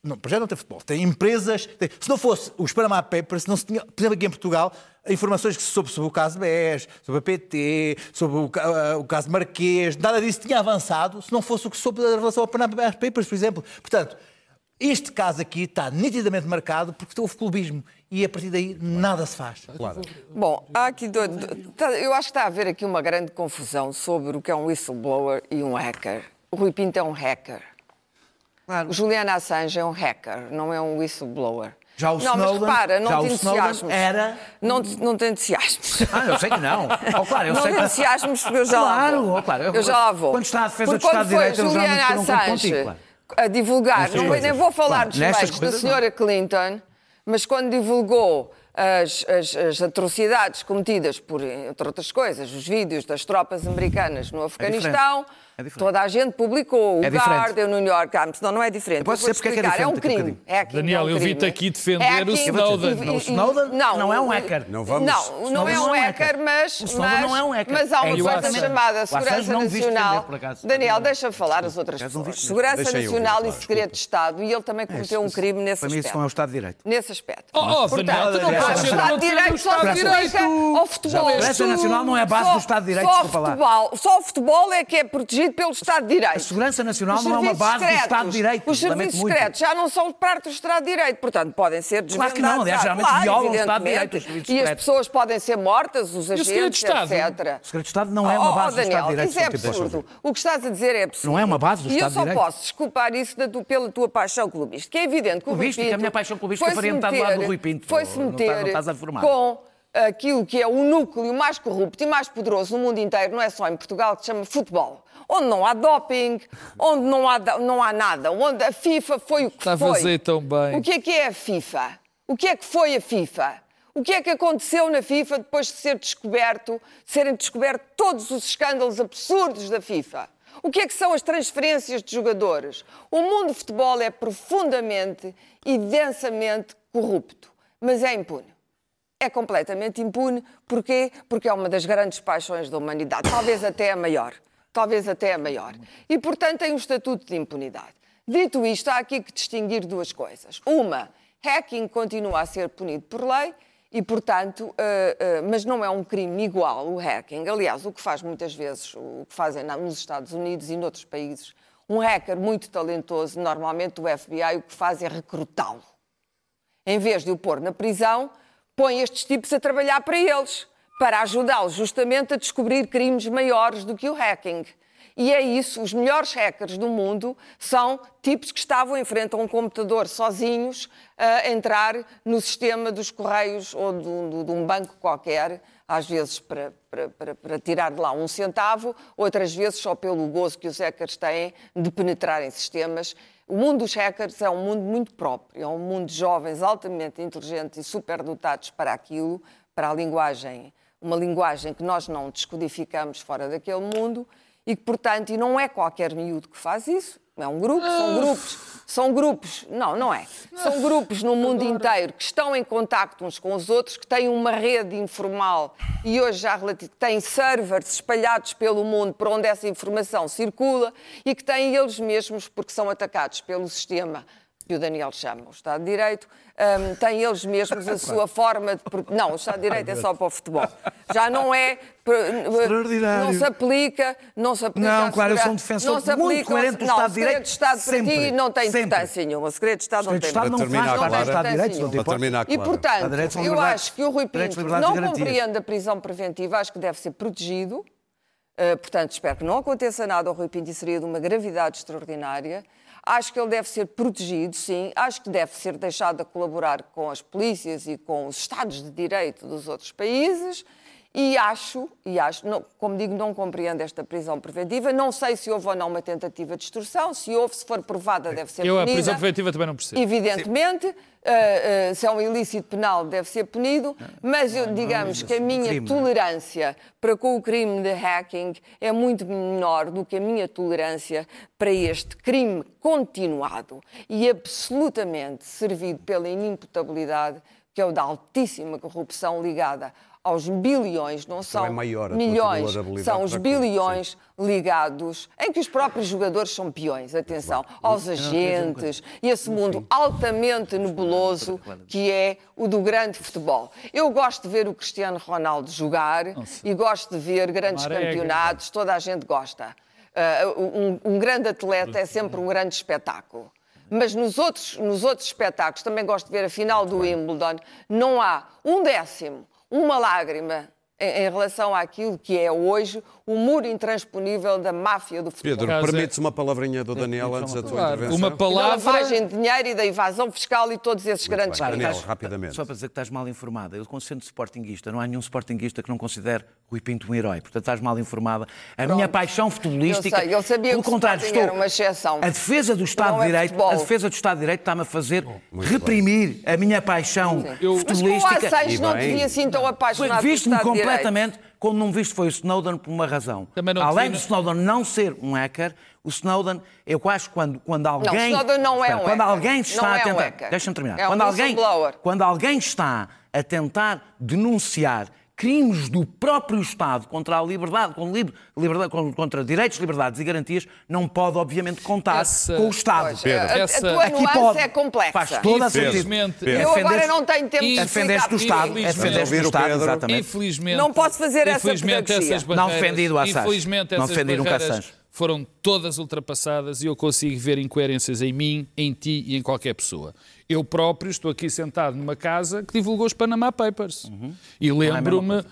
Não, para já não tem futebol. Tem empresas. tem- se não fosse os Panama Papers, não se tinha, por exemplo, aqui em Portugal, informações que se soube sobre o caso BES, sobre a PT, sobre o, ah, o caso Marquês, nada disso tinha avançado se não fosse o que se soube em relação ao Panama Papers, por exemplo. Portanto, este caso aqui está nitidamente marcado porque houve clubismo e a partir daí nada se faz. Bom, há aqui do- do- tá- eu acho que está a haver aqui uma grande confusão sobre o que é um whistleblower e um hacker. O Rui Pinto é um hacker. O Julian Assange é um hacker, não é um whistleblower. Já o não, mas Snowden- repara, não já te entusiasmes. era- Não, te- não te entusiasmes. Ah, eu sei que não. Oh, claro, eu não sei te que... entusiasmes porque eu já lá Claro, vou. oh, claro. Eu já lá vou. Quando está a defesa Porque do Estado de Direito, foi eu não conto Assange contigo, claro. a divulgar, não, coisas. nem vou falar Claro, dos feitos da senhora Clinton, mas quando divulgou as, as- as atrocidades cometidas por, entre outras coisas, os vídeos das tropas americanas no Afeganistão, É diferente. toda a gente publicou, o É diferente. Guardian, no New York Times, não, não é diferente. Vou-te dizer porque é que é explicar. É um diferente, crime. a É Daniel, é um eu vi-te aqui defender Hacking o Snowden. e- e- Não, o Snowden não, não é um hacker. Não vamos- Não, não é não um é um hacker, mas, O mas, não é um hacker. mas há uma É, e o coisa chamada o Segurança Nacional. Daniel, deixa falar as outras pessoas. Segurança Deixa eu Nacional e Segredo de Estado. E ele também cometeu um crime nesse Para mim isso aspecto. não é o Estado de Direito. Nesse aspecto. Oh, oh, Daniel, tu não podes o ser Estado de o Direito só aplica Direito. ao futebol. A Segurança Nacional não é a base do Estado de Direito, desculpa lá. só o futebol é que é protegido pelo Estado de Direito. A Segurança Nacional Os não é uma base do secretos- Estado de Direito. Os serviços muito. secretos já não são parte do Estado de Direito, portanto podem ser Claro que não, aliás, desvendados. geralmente violam o Estado de. Direito, os serviços E as secretos. pessoas podem ser mortas, os agentes, etc. O Segredo de Estado não é uma Oh, base oh, do Estado Daniel, de Direito. isso é Tipo, absurdo. O que estás a dizer é absurdo. Não é uma base do E eu Estado de só Direito. posso desculpar isso pela tua paixão clubista, que é evidente que o Rui Clubística, Pinto a minha paixão clubística foi-se faria metade do lado meter- do Rui Pinto. Foi-se Não estás- não meter estás a com aquilo que é o núcleo mais corrupto e mais poderoso no mundo inteiro, não é só em Portugal, que se chama futebol. Onde não há doping, onde não há, não há nada, onde a FIFA foi o que Está a foi. fazer tão bem. O que é que é a FIFA? O que é que foi a FIFA? O que é que aconteceu na FIFA depois de ser descoberto, de serem descobertos todos os escândalos absurdos da FIFA? O que é que são as transferências de jogadores? O mundo do futebol é profundamente e densamente corrupto, mas é impune. É completamente impune. Porquê? Porque é uma das grandes paixões da humanidade, talvez até a maior. Talvez até a maior. E, portanto, tem um estatuto de impunidade. Dito isto, há aqui que distinguir duas coisas. Uma, hacking continua a ser punido por lei e, portanto, eh, eh, mas não é um crime igual o hacking. Aliás, o que faz muitas vezes, o que fazem nos Estados Unidos e noutros países, um hacker muito talentoso, normalmente o FBI, o que faz é recrutá-lo em vez de o pôr na prisão, põe estes tipos a trabalhar para eles, para ajudá-los justamente a descobrir crimes maiores do que o hacking. E é isso, os melhores hackers do mundo são tipos que estavam em frente a um computador sozinhos a entrar no sistema dos correios ou de, de um banco qualquer, às vezes para, para, para, para, tirar de lá um centavo, outras vezes só pelo gozo que os hackers têm de penetrar em sistemas. O mundo dos hackers é um mundo muito próprio, é um mundo de jovens altamente inteligentes e superdotados para aquilo, para a linguagem, uma linguagem que nós não descodificamos fora daquele mundo e que, portanto, e não é qualquer miúdo que faz isso, é um grupo, são grupos, são grupos, não, não é. São grupos no mundo inteiro que estão em contacto uns com os outros, que têm uma rede informal e hoje já têm servers espalhados pelo mundo por onde essa informação circula e que têm eles mesmos, porque são atacados pelo sistema que o Daniel chama o Estado de Direito, um, têm eles mesmos a sua forma de. Não, o Estado de Direito é só para o futebol. Já não é. Não se aplica. Não se aplica. Não, claro, eu sou um defensor não muito coerente do não, Estado de Direito. O segredo de Estado sempre, para ti não tem sempre. importância nenhuma. O segredo de Estado não tem não faz terminar, parte do Clara. Estado de Direito, não tem terminar, E, portanto, eu acho que o Rui Pinto não compreende a prisão preventiva, acho que deve ser protegido. Uh, portanto, espero que não aconteça nada ao Rui Pinto e seria de uma gravidade extraordinária. Acho que ele deve ser protegido, sim. Acho que deve ser deixado a colaborar com as polícias e com os Estados de Direito dos outros países. E acho, e acho, não- como digo, não compreendo esta prisão preventiva. Não sei se houve ou não uma tentativa de extorsão. Se houve, se for provada, deve ser Eu a punida. prisão preventiva também não percebo. Evidentemente, ah, ah, se é um ilícito penal, deve ser punido, mas eu, digamos que a minha é? tolerância para com o crime de hacking é muito menor do que a minha tolerância para este crime continuado e absolutamente servido pela inimputabilidade, que é o da altíssima corrupção ligada aos bilhões, não são é maior, milhões, são os bilhões ligados, em que os próprios jogadores são peões, atenção, aos agentes e esse mundo altamente nebuloso que é o do grande futebol. Eu gosto de ver o Cristiano Ronaldo jogar e gosto de ver grandes campeonatos, toda a gente gosta. Ah, um, um grande atleta é sempre um grande espetáculo. Mas nos outros, nos outros espetáculos, também gosto de ver a final do Wimbledon, não há um décimo, uma lágrima em, relação àquilo que é hoje o muro intransponível da máfia do futebol. Pedro, permites uma palavrinha do Daniel antes da tua Claro, intervenção? uma E da palavra. lavagem de dinheiro e da evasão fiscal e todos esses grandes bem. crimes. Daniel, rapidamente. Só para dizer que estás mal informada. Eu, sendo sportinguista, não há nenhum sportinguista que não considere Rui Pinto um herói. Portanto, estás mal informada. A minha paixão futebolística. Eu sei, eu sabia pelo que o contrário, estou. era uma exceção. A defesa do Estado de é Direito, futebol. a defesa do Estado de Direito está-me a fazer reprimir a minha paixão Mas com o futebolística. Assange não bem. devia assim tão apaixonado Viste-me Estado de Direito. Como não viste foi o Snowden por uma razão. Também não Além do Snowden não ser um hacker, o Snowden, eu acho que quando, quando alguém. Snowden não é Espera, um Quando hacker. alguém está Não a é um tentar. hacker. Deixa-me terminar. É um quando, alguém, whistleblower. quando alguém está a tentar denunciar crimes do próprio Estado contra a liberdade, com liber- liberdade- com- contra direitos, liberdades e garantias, não pode, obviamente, contar Essa- com o Estado. Pois, Pedro. a, a Essa- tua Aqui nuance pode. é complexa. Faz todo a sentido. Pedro. Eu agora não tenho tempo de Defendes do explicar Estado. ouvir do o Estado, Pedro. exatamente. Infelizmente, Não posso fazer essa pedagogia. essas Não barreiras, defendi do Assange. Infelizmente Não nunca barreiras Assange. Foram todas ultrapassadas e eu consigo ver incoerências em mim, em ti e em qualquer pessoa. Eu próprio estou aqui sentado numa casa que divulgou os Panama Papers. E lembro-me...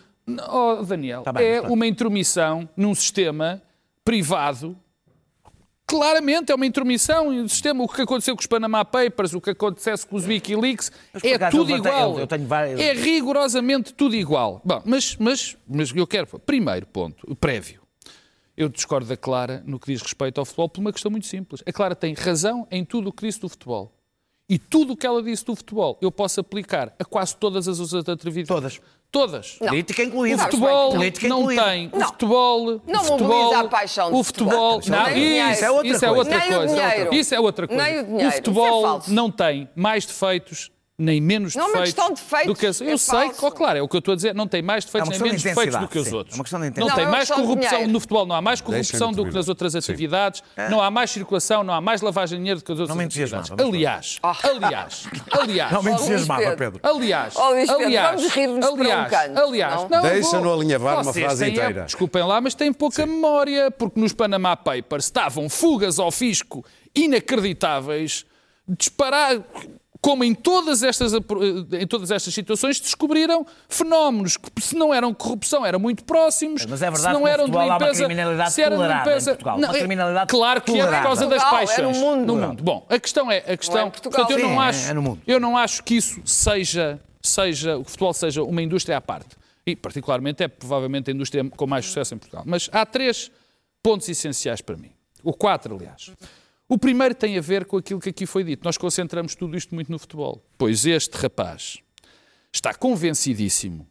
Oh, Daniel, Tá bem, é uma intromissão num sistema privado Claramente é uma intromissão no sistema. O que aconteceu com os Panama Papers, o que acontecesse com os Wikileaks, Mas, é tudo igual. eu- eu várias- É rigorosamente tudo igual. Bom, mas, mas, mas eu quero. Primeiro ponto, prévio. Eu discordo da Clara no que diz respeito ao futebol por uma questão muito simples. A Clara tem razão em tudo o que disse do futebol. E tudo o que ela disse do futebol eu posso aplicar a quase todas as outras atividades. Todas. Todas. Política O incluída. futebol Política não incluída. tem. O Não. futebol. Não o futebol, mobiliza a paixão O futebol. futebol. Não, o dinheiro. isso, É outra isso é coisa. outra Nem o coisa. Isso é outra coisa. Nem o dinheiro. O Isso é futebol falso. não tem mais defeitos nem menos Não é uma defeitos questão de defeitos, do que as... Eu é sei, oh, claro, é o que eu estou a dizer, não tem mais defeitos É nem questão de menos defeitos do que os sim. outros. É uma questão de não intensidade. tem Não, é uma mais corrupção no futebol, não há mais corrupção do que nas outras Sim. atividades, não há mais circulação, não há mais lavagem de dinheiro do que as outras me atividades. entusiasmava, mas Aliás, Ah. aliás, aliás, Não me entusiasmava, Pedro. Aliás, Oh, Luís Pedro, aliás, vamos rir-nos para um aliás, canto, aliás, não? não, Deixa-no vou- alinhavar uma frase inteira. Desculpem lá, mas têm pouca memória, porque nos Panama Papers estavam fugas ao fisco inacreditáveis, disparar como em todas estas, em todas estas situações, descobriram fenómenos que, se não eram corrupção, eram muito próximos. Mas é verdade se não que no eram de futebol há uma limpeza, criminalidade se era de tolerada em limpeza. Portugal. Uma é- criminalidade claro que é por tolerada. causa das Portugal, é paixões. no mundo. Bom, a questão é a questão. Não é em Portugal. portanto, eu não é- acho, é no mundo. eu não acho que isso seja, seja o futebol seja uma indústria à parte. E particularmente é provavelmente a indústria com mais sucesso em Portugal. Mas há três pontos essenciais para mim. O quatro, aliás. O primeiro tem a ver com aquilo que aqui foi dito. Nós concentramos tudo isto muito no futebol. Pois este rapaz está convencidíssimo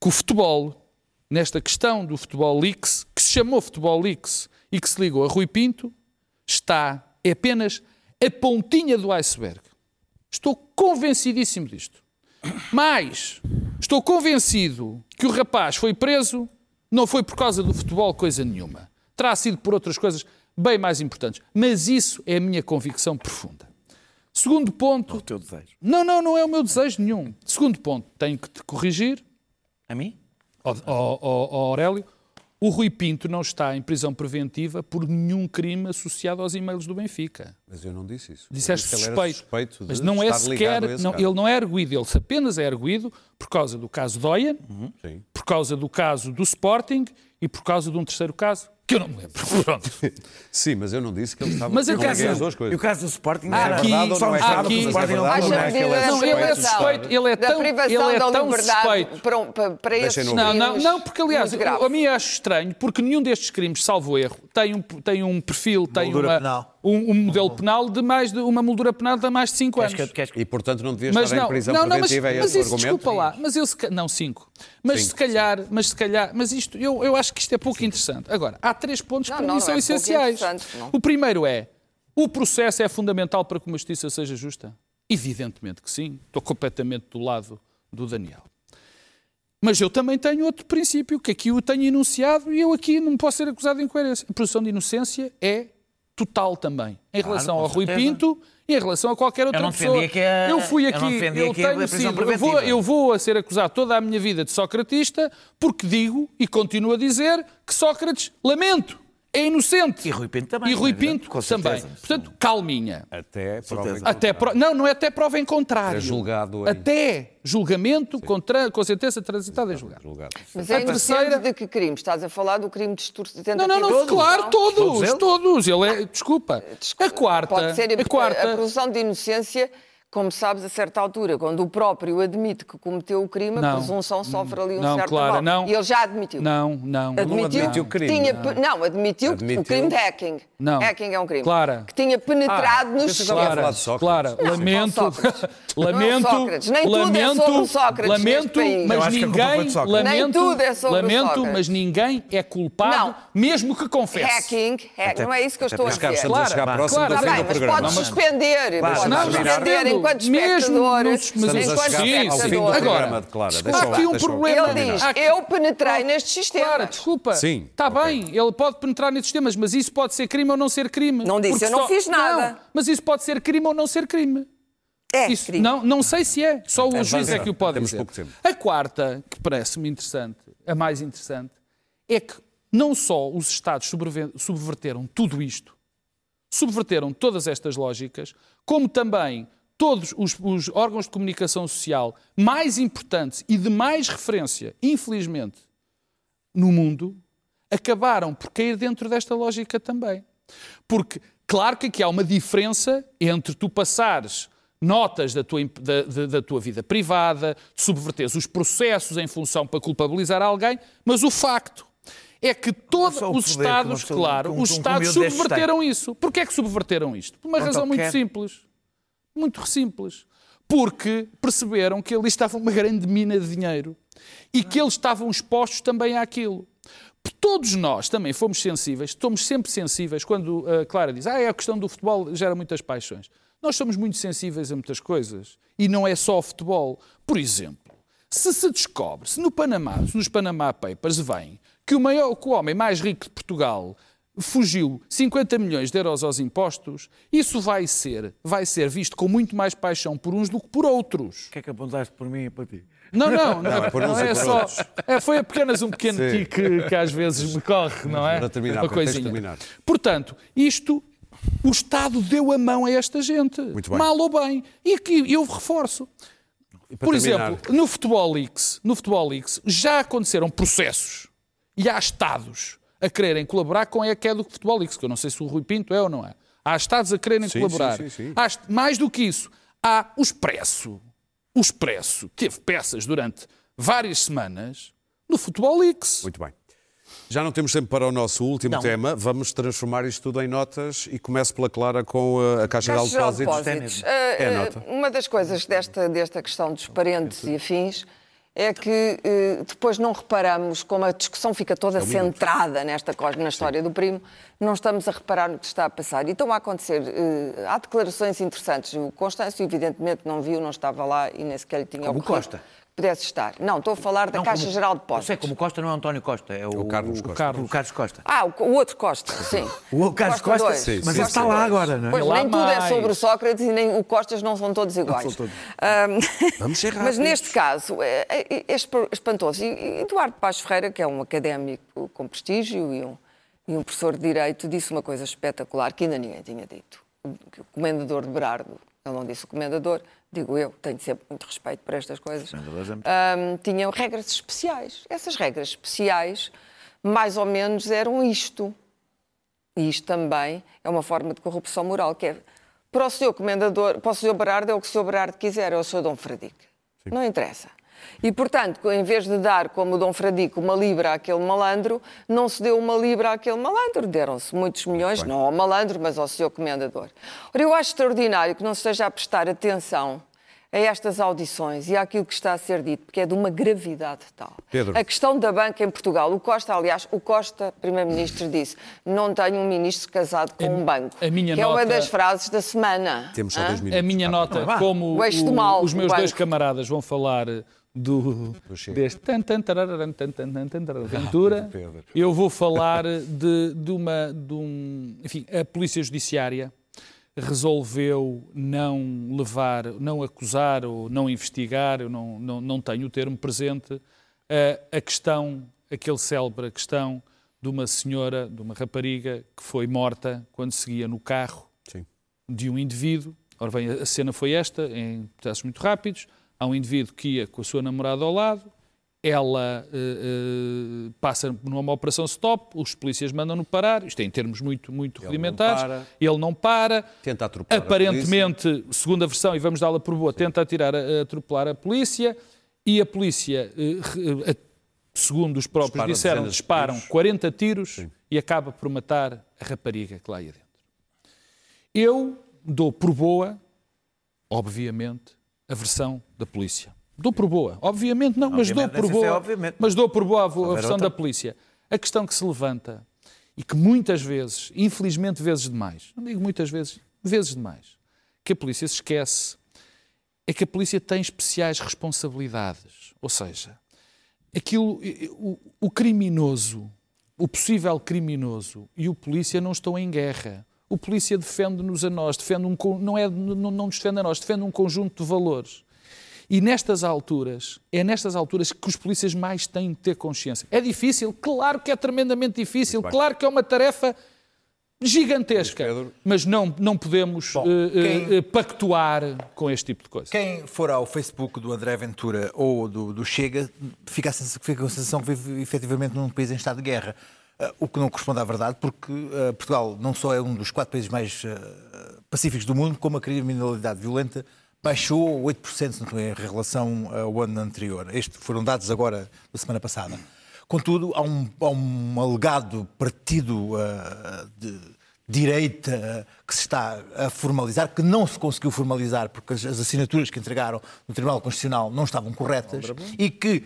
que o futebol, nesta questão do futebol leaks, que se chamou futebol leaks e que se ligou a Rui Pinto, está é apenas a pontinha do iceberg. Estou convencidíssimo disto. Mas estou convencido que o rapaz foi preso não foi por causa do futebol coisa nenhuma. Terá sido por outras coisas bem mais importantes. Mas isso é a minha convicção profunda. Segundo ponto. O teu desejo. Não, não, não é o meu desejo nenhum. Segundo ponto, tenho que te corrigir, A mim? ó ó- ó- ó Aurélio. O Rui Pinto não está em prisão preventiva por nenhum crime associado aos e-mails do Benfica. Mas eu não disse isso. Disseste disse suspeito. suspeito de mas não é sequer. Não, ele não é arguído, ele apenas é arguído por causa do caso Doyen, Sim. por causa do caso do Sporting e por causa de um terceiro caso, que eu não me lembro. Pronto. Sim, mas eu não disse que ele estava... Mas eu não dizer- as duas E coisas. o caso do Sporting Há era aqui- verdade ou só não é verdade? aqui- O Sporting não que ele é não, ele é suspeito. ele é tão- privação ele é tão liberdade suspeito. para, um- para, para esses Não, não, não, porque aliás, a mim acho estranho, porque nenhum destes crimes, salvo erro, tem um, tem um perfil, tem Moldura uma- penal. um, um modelo penal de mais de uma moldura penal de mais de 5 anos. Que- queres que- E, portanto, não devia Mas estar em não, prisão não, não, mas, preventiva, é mas esse isso, argumento? desculpa lá, mas eu se não, cinco. Mas Cinco, se calhar, mas se calhar, mas isto, eu, eu acho que isto é pouco interessante. Agora, há três pontos Não, que para não, mim não são é essenciais. Não. O primeiro é, o processo é fundamental para que uma justiça seja justa? Evidentemente que sim. Estou completamente do lado do Daniel. Mas eu também tenho outro princípio, que aqui o tenho enunciado e eu aqui não posso ser acusado de incoerência. A presunção de inocência é total também. Em relação com ao Rui certeza. Pinto e em relação a qualquer outra não pessoa. a- eu fui eu aqui, eu que a tenho sido, eu vou, eu vou a ser acusado toda a minha vida de socratista porque digo e continuo a dizer que Sócrates, lamento, é inocente. E Rui Pinto também, E Rui é Pinto com também. certeza. Portanto, calminha. Até prova em Até pro- Não, não é até prova em contrário. É julgado em- Até julgamento com, tra- com sentença transitada em julgado. julgado. Mas é A terceira- de que crime? Estás a falar do crime de extorsão? Não, não, não, claro, todos, eles? todos. Ele é, desculpa. A quarta, Pode ser a quarta, a presunção de inocência, como sabes, a certa altura, quando o próprio admite que cometeu o crime, a Não. presunção sofre ali um Não, certo Clara, aval. não. E ele já admitiu. Não, não. Admitiu, admitiu o crime. Tinha, pe- não, admitiu, Admitiu. o crime de hacking. Não. Hacking é um crime. Clara. Que tinha penetrado nos pensei que estava a falar Clara, de Sócrates. Clara, Não, lamento, Sócrates. lamento, Não é Sócrates. Nem tudo é lamento, sobre Sócrates lamento, mas a foi ninguém, Sócrates. Nem lamento, tudo é sobre lamento, Sócrates. mas ninguém é culpado, Não. mesmo que confesse. Hacking, hack, não é isso que eu estou a dizer. estamos a Claro, claro, claro. do mas Mas- suspender. Claro, não, suspender enquanto Mesmo nos- enquanto Sim, ao sim. fim do espectador. programa Agora, há aqui um problema. Ele diz, eu penetrei nestes sistemas. Claro, desculpa. Sim, Está bem, ele pode penetrar nesses temas, mas isso pode ser crime ou não ser crime. Não disse, Porque eu não só- fiz nada. Não, mas isso pode ser crime ou não ser crime. É, Isso, crime. não, não sei se é, só o juiz é que o pode Temos dizer. pouco tempo. A quarta, que parece-me interessante, a mais interessante, é que não só os Estados subverteram tudo isto, subverteram todas estas lógicas, como também todos os, os órgãos de comunicação social mais importantes e de mais referência, infelizmente, no mundo, acabaram por cair dentro desta lógica também. Porque, claro que aqui há uma diferença entre tu passares notas da tua, da, da- da tua vida privada, subverteres os processos em função para culpabilizar alguém, mas o facto é que todos os Estados, claro, um- os Estados subverteram isso. Porquê é que subverteram isto? Por uma razão muito quer. simples. Muito simples. Porque perceberam que ali estava uma grande mina de dinheiro e que eles estavam expostos também àquilo. Todos nós também fomos sensíveis, estamos sempre sensíveis quando a Clara diz ah, é a questão do futebol gera muitas paixões. Nós somos muito sensíveis a muitas coisas e não é só o futebol. Por exemplo, se se descobre, se no Panamá, se nos Panama Papers vem que o, maior, que o homem mais rico de Portugal fugiu 50 milhões de euros aos impostos, isso vai ser, vai ser visto com muito mais paixão por uns do que por outros. O que é que apontaste por mim e para ti? Não, não, não, é por não é por só. É, foi apenas um pequeno Sim. tique que às vezes me corre, não é? Para terminar, Uma coisinha. terminar. Portanto, isto O Estado deu a mão a esta gente. Muito bem. Mal ou bem. E aqui eu reforço. E Por terminar, exemplo, no Futebol Leaks, no Futebol Leaks já aconteceram processos e há Estados a quererem colaborar com a que é do Futebol Leaks, que eu não sei se o Rui Pinto é ou não é. Há Estados a quererem Sim, colaborar. sim, sim, sim. Há mais do que isso, há o Expresso. O Expresso teve peças durante várias semanas no Futebol Leaks. Muito bem. Já não temos tempo para o nosso último Não. tema. Vamos transformar isto tudo em notas e começo pela Clara com uh, a Caixa Caixa de Geral de Depósitos. Depósitos. Ah, É a ah, nota. Uma das coisas desta, desta questão dos parentes e afins é que eh, depois não reparamos como a discussão fica toda centrada nesta coisa, na história do primo, não estamos a reparar no que está a passar. E estão a acontecer, eh, há declarações interessantes. O Constâncio, evidentemente, não viu, não estava lá e nem sequer lhe tinha Como ocorrido Costa. Pudesse estar. Não, estou a falar da Não, Caixa como- Geral de Eu Depósitos. sei, como Costa não é o António Costa, é o, O Carlos Costa. Carlos. o Carlos Costa. Ah, o, o outro Costa, sim. O Carlos Costa, dois. sim, Costa sim, está lá agora, não é? Pois nem tudo é mais. sobre o Sócrates e nem o Costas não são todos iguais. todos. Ahm, Vamos ser Mas neste caso é, é, é esp- espantoso. E Eduardo Paz Ferreira, que é um académico com prestígio e um, e um professor de Direito, disse uma coisa espetacular que ainda ninguém tinha dito. O comendador de Berardo, ele não disse o comendador, digo eu, tenho sempre muito respeito por estas coisas, é ahm, tinham regras especiais. Essas regras especiais, mais ou menos, eram isto. E isto também é uma forma de corrupção moral, que é para o senhor comendador, para o senhor Berardo é o que o senhor Berardo quiser, é o senhor Dom Fradique. Não interessa. E, portanto, em vez de dar como o Dom Fradique uma libra àquele malandro, não se deu uma libra àquele malandro. Deram-se muitos milhões, não ao malandro, mas ao senhor comendador. Ora, eu acho extraordinário que não se esteja a prestar atenção a estas audições e àquilo que está a ser dito, porque é de uma gravidade tal. Pedro. A questão da banca em Portugal. O Costa, aliás, o Costa, primeiro-ministro, disse não tenho um ministro casado com um banco. a minha que é uma nota- das frases da semana. Temos só dois minutos. A minha nota, como O eixo do o- mal, os meus dois camaradas vão falar do, Chega. deste tan, tan, tarararam, tan, tan, tan, tan, tarará, aventura, Pedro. eu vou falar de, de uma, de um, enfim, a Polícia Judiciária resolveu não levar, não acusar ou não investigar, eu não, não, não tenho o termo presente, a, a questão, aquele célebre questão de uma senhora, de uma rapariga que foi morta quando seguia no carro Sim. de um indivíduo. Ora bem, a cena foi esta, em processos muito rápidos. Há um indivíduo que ia com a sua namorada ao lado, ela eh, eh, passa numa operação stop, os polícias mandam-no parar, isto é em termos muito, muito não rudimentares, para. ele não para, Tenta atropelar aparentemente, segundo a versão, e vamos dá-la por boa, tenta atirar, a, a atropelar a polícia, e a polícia, eh, segundo os próprios Dispara disseram, disparam tiros. 40 tiros e acaba por matar a rapariga que lá ia dentro. Eu dou por boa, obviamente, a versão da polícia. Dou por boa. Obviamente não, mas dou por é boa. Mas dou por boa a, a versão outra. da polícia. A questão que se levanta e que muitas vezes, infelizmente vezes demais, não digo muitas vezes, vezes demais, que a polícia se esquece é que a polícia tem especiais responsabilidades. Ou seja, aquilo, o, o criminoso, o possível criminoso e o polícia não estão em guerra. O polícia defende-nos a nós, defende um, não, é, não, não nos defende a nós, defende um conjunto de valores. E nestas alturas, é nestas alturas que os polícias mais têm de ter consciência. É difícil? Claro que é tremendamente difícil, claro que é uma tarefa gigantesca, Pedro. mas não, não podemos Bom, eh, eh, quem- eh, pactuar com este tipo de coisa. Quem for ao Facebook do André Ventura ou do, do Chega fica, a sens- fica com a sensação que vive efetivamente num país em estado de guerra. Ah, o que não corresponde à verdade, porque ah, Portugal não só é um dos quatro países mais ah, pacíficos do mundo, como a criminalidade violenta baixou 8% se não estou em relação ao ano anterior. Estes foram dados agora da semana passada. Contudo, há um, há um alegado partido ah, de direita que se está a formalizar, que não se conseguiu formalizar porque as, as assinaturas que entregaram no Tribunal Constitucional não estavam corretas e que,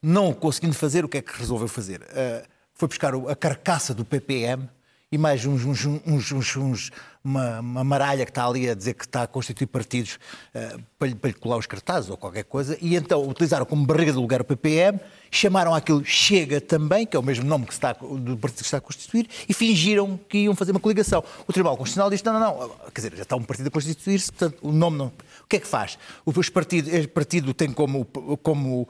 não conseguindo fazer, o que é que resolveu fazer? Ah, foi buscar o- a carcaça do PPM e mais uns, uns- uns- uns- uns- uma, uma maralha que está ali a dizer que está a constituir partidos ah, para, lhe, para lhe colar os cartazes ou qualquer coisa, e então utilizaram como barriga de lugar o PPM, chamaram aquilo Chega também, que é o mesmo nome que está, do partido que está a constituir, e fingiram que iam fazer uma coligação. O Tribunal Constitucional disse: não, não, não, quer dizer, já está um partido a constituir-se, portanto o nome não. O que é que faz? O partido, este partido tem como, como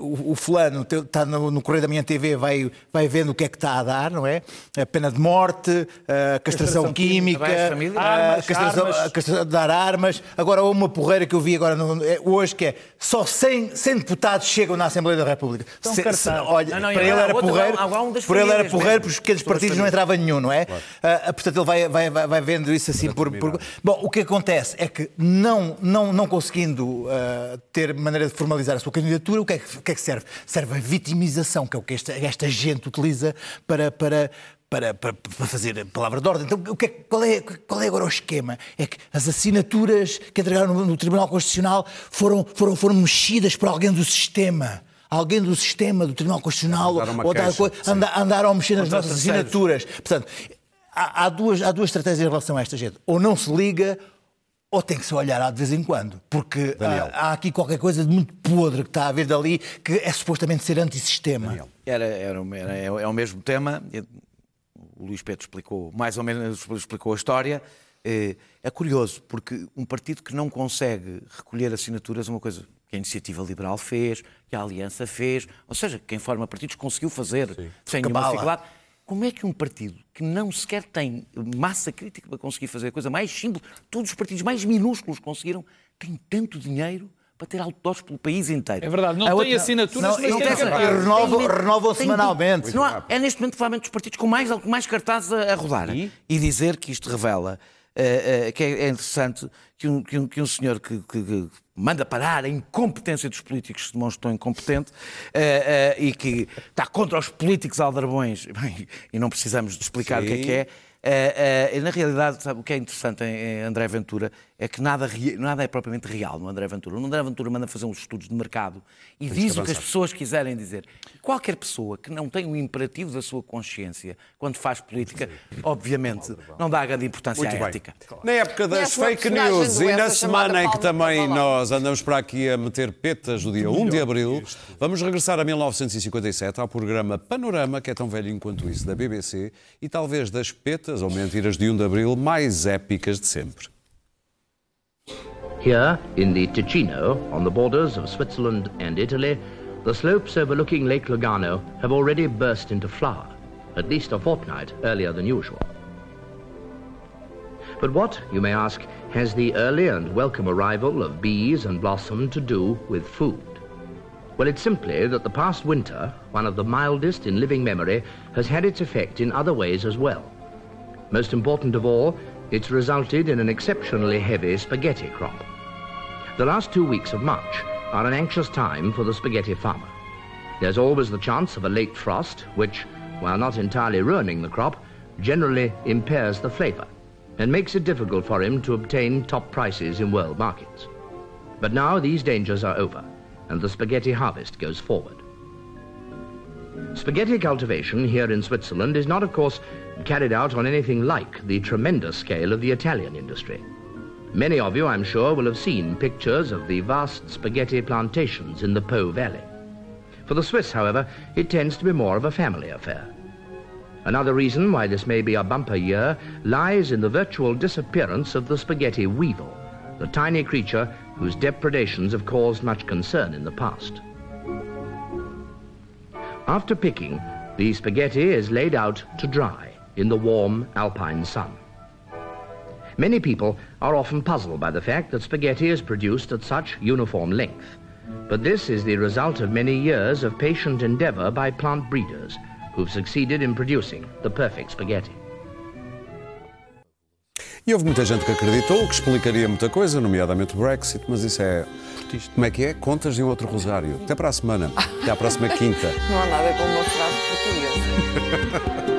o, o fulano está no, no Correio da Minha TV, vai, vai vendo o que é que está a dar, não é? A pena de morte, a castração, Castração química, química, a Armas, castração, armas. a castração de dar armas. Agora, uma porreira que eu vi agora no- é, hoje que é só 100, 100 deputados chegam na Assembleia da República. Então, Se- se- olha, Não, não, para ele era outro, porreiro, há- há um para ele era porreiro, porque os pequenos partidos não entrava nenhum, não é? Ah, ah, portanto, ele vai, vai, vai, vai vendo isso assim por, por- Bom, o que acontece é que não, não, não conseguindo ah, ter maneira de formalizar a sua candidatura, o que é que, que, é que serve? Serve a vitimização, que é o que esta, esta gente utiliza para. para para, para, para fazer a palavra de ordem. Então, o que é, qual, é, qual é agora o esquema? É que as assinaturas que entregaram no, no Tribunal Constitucional foram, foram, foram mexidas por alguém do sistema. Alguém do sistema do Tribunal Constitucional ou tal queixa, coisa, sim. anda- andaram a mexer nas Contra nossas assinaturas. Portanto, há, há duas, há duas estratégias em relação a esta gente. Ou não se liga, ou tem que se olhar de vez em quando. Porque Daniel. há, há aqui qualquer coisa de muito podre que está a haver dali que é supostamente ser antissistema. Era, era, um- era- é, é o mesmo tema. O Luís Pedro explicou, mais ou menos explicou a história. Eh, É curioso, porque um partido que não consegue recolher assinaturas é uma coisa que a Iniciativa Liberal fez, que a Aliança fez, ou seja, quem forma partidos conseguiu fazer sem nenhuma Cabala. dificuldade. Como é que um partido que não sequer tem massa crítica para conseguir fazer a coisa mais simples, todos os partidos mais minúsculos conseguiram, tem tanto dinheiro para ter outdoors pelo país inteiro? É verdade, não A tem outra- assinaturas, não, mas não tem e renovam- Tem- renovam tem- semanalmente. Não há- é neste momento provavelmente os partidos com mais, com mais cartazes a, a rodar. E? dizer que isto revela eh, eh, que é, é interessante que um, que um, que um senhor que, que- que manda parar a incompetência dos políticos, se demonstra tão incompetente, eh, eh, e que está contra os políticos aldrabões, bem, e não precisamos de explicar o que é Sim. que é, eh, eh, na realidade, sabe, o que é interessante em, em André Ventura é que nada, nada é propriamente real no André Ventura. O André Ventura manda fazer uns estudos de mercado e diz o que as pessoas quiserem dizer. Qualquer pessoa que não tem o imperativo da sua consciência quando faz política, obviamente, não dá grande importância Muito à bem. ética. Na época das fake news e na semana em que também nós andamos para aqui a meter petas do dia 1 de abril, vamos regressar a 1957 ao programa Panorama, que é tão velho enquanto isso, da BBC, e talvez das petas ou mentiras de 1 de abril mais épicas de sempre. Here, in the Ticino, on the borders of Switzerland and Italy, the slopes overlooking Lake Lugano have already burst into flower, at least a fortnight earlier than usual. But what, you may ask, has the early and welcome arrival of bees and blossom to do with food? Well, it's simply that the past winter, one of the mildest in living memory, has had its effect in other ways as well. Most important of all, it's resulted in an exceptionally heavy spaghetti crop. The last two weeks of March are an anxious time for the spaghetti farmer. There's always the chance of a late frost, which, while not entirely ruining the crop, generally impairs the flavour and makes it difficult for him to obtain top prices in world markets. But now these dangers are over, and the spaghetti harvest goes forward. Spaghetti cultivation here in Switzerland is not, of course, carried out on anything like the tremendous scale of the Italian industry. Many of you, I'm sure, will have seen pictures of the vast spaghetti plantations in the Po Valley. For the Swiss, however, it tends to be more of a family affair. Another reason why this may be a bumper year lies in the virtual disappearance of the spaghetti weevil, the tiny creature whose depredations have caused much concern in the past. After picking, the spaghetti is laid out to dry in the warm alpine sun. Many people are often puzzled by the fact that spaghetti is produced at such uniform length. But this is the result of many years of patient endeavor by plant breeders who've succeeded in producing the perfect spaghetti. E houve muita gente que acreditou que explicaria muita coisa, nomeadamente o Brexit, mas isso é. Como é que é? Contas de um outro rosário. Até para a semana. Até à próxima quinta. Não há nada como uma frase portuguesa.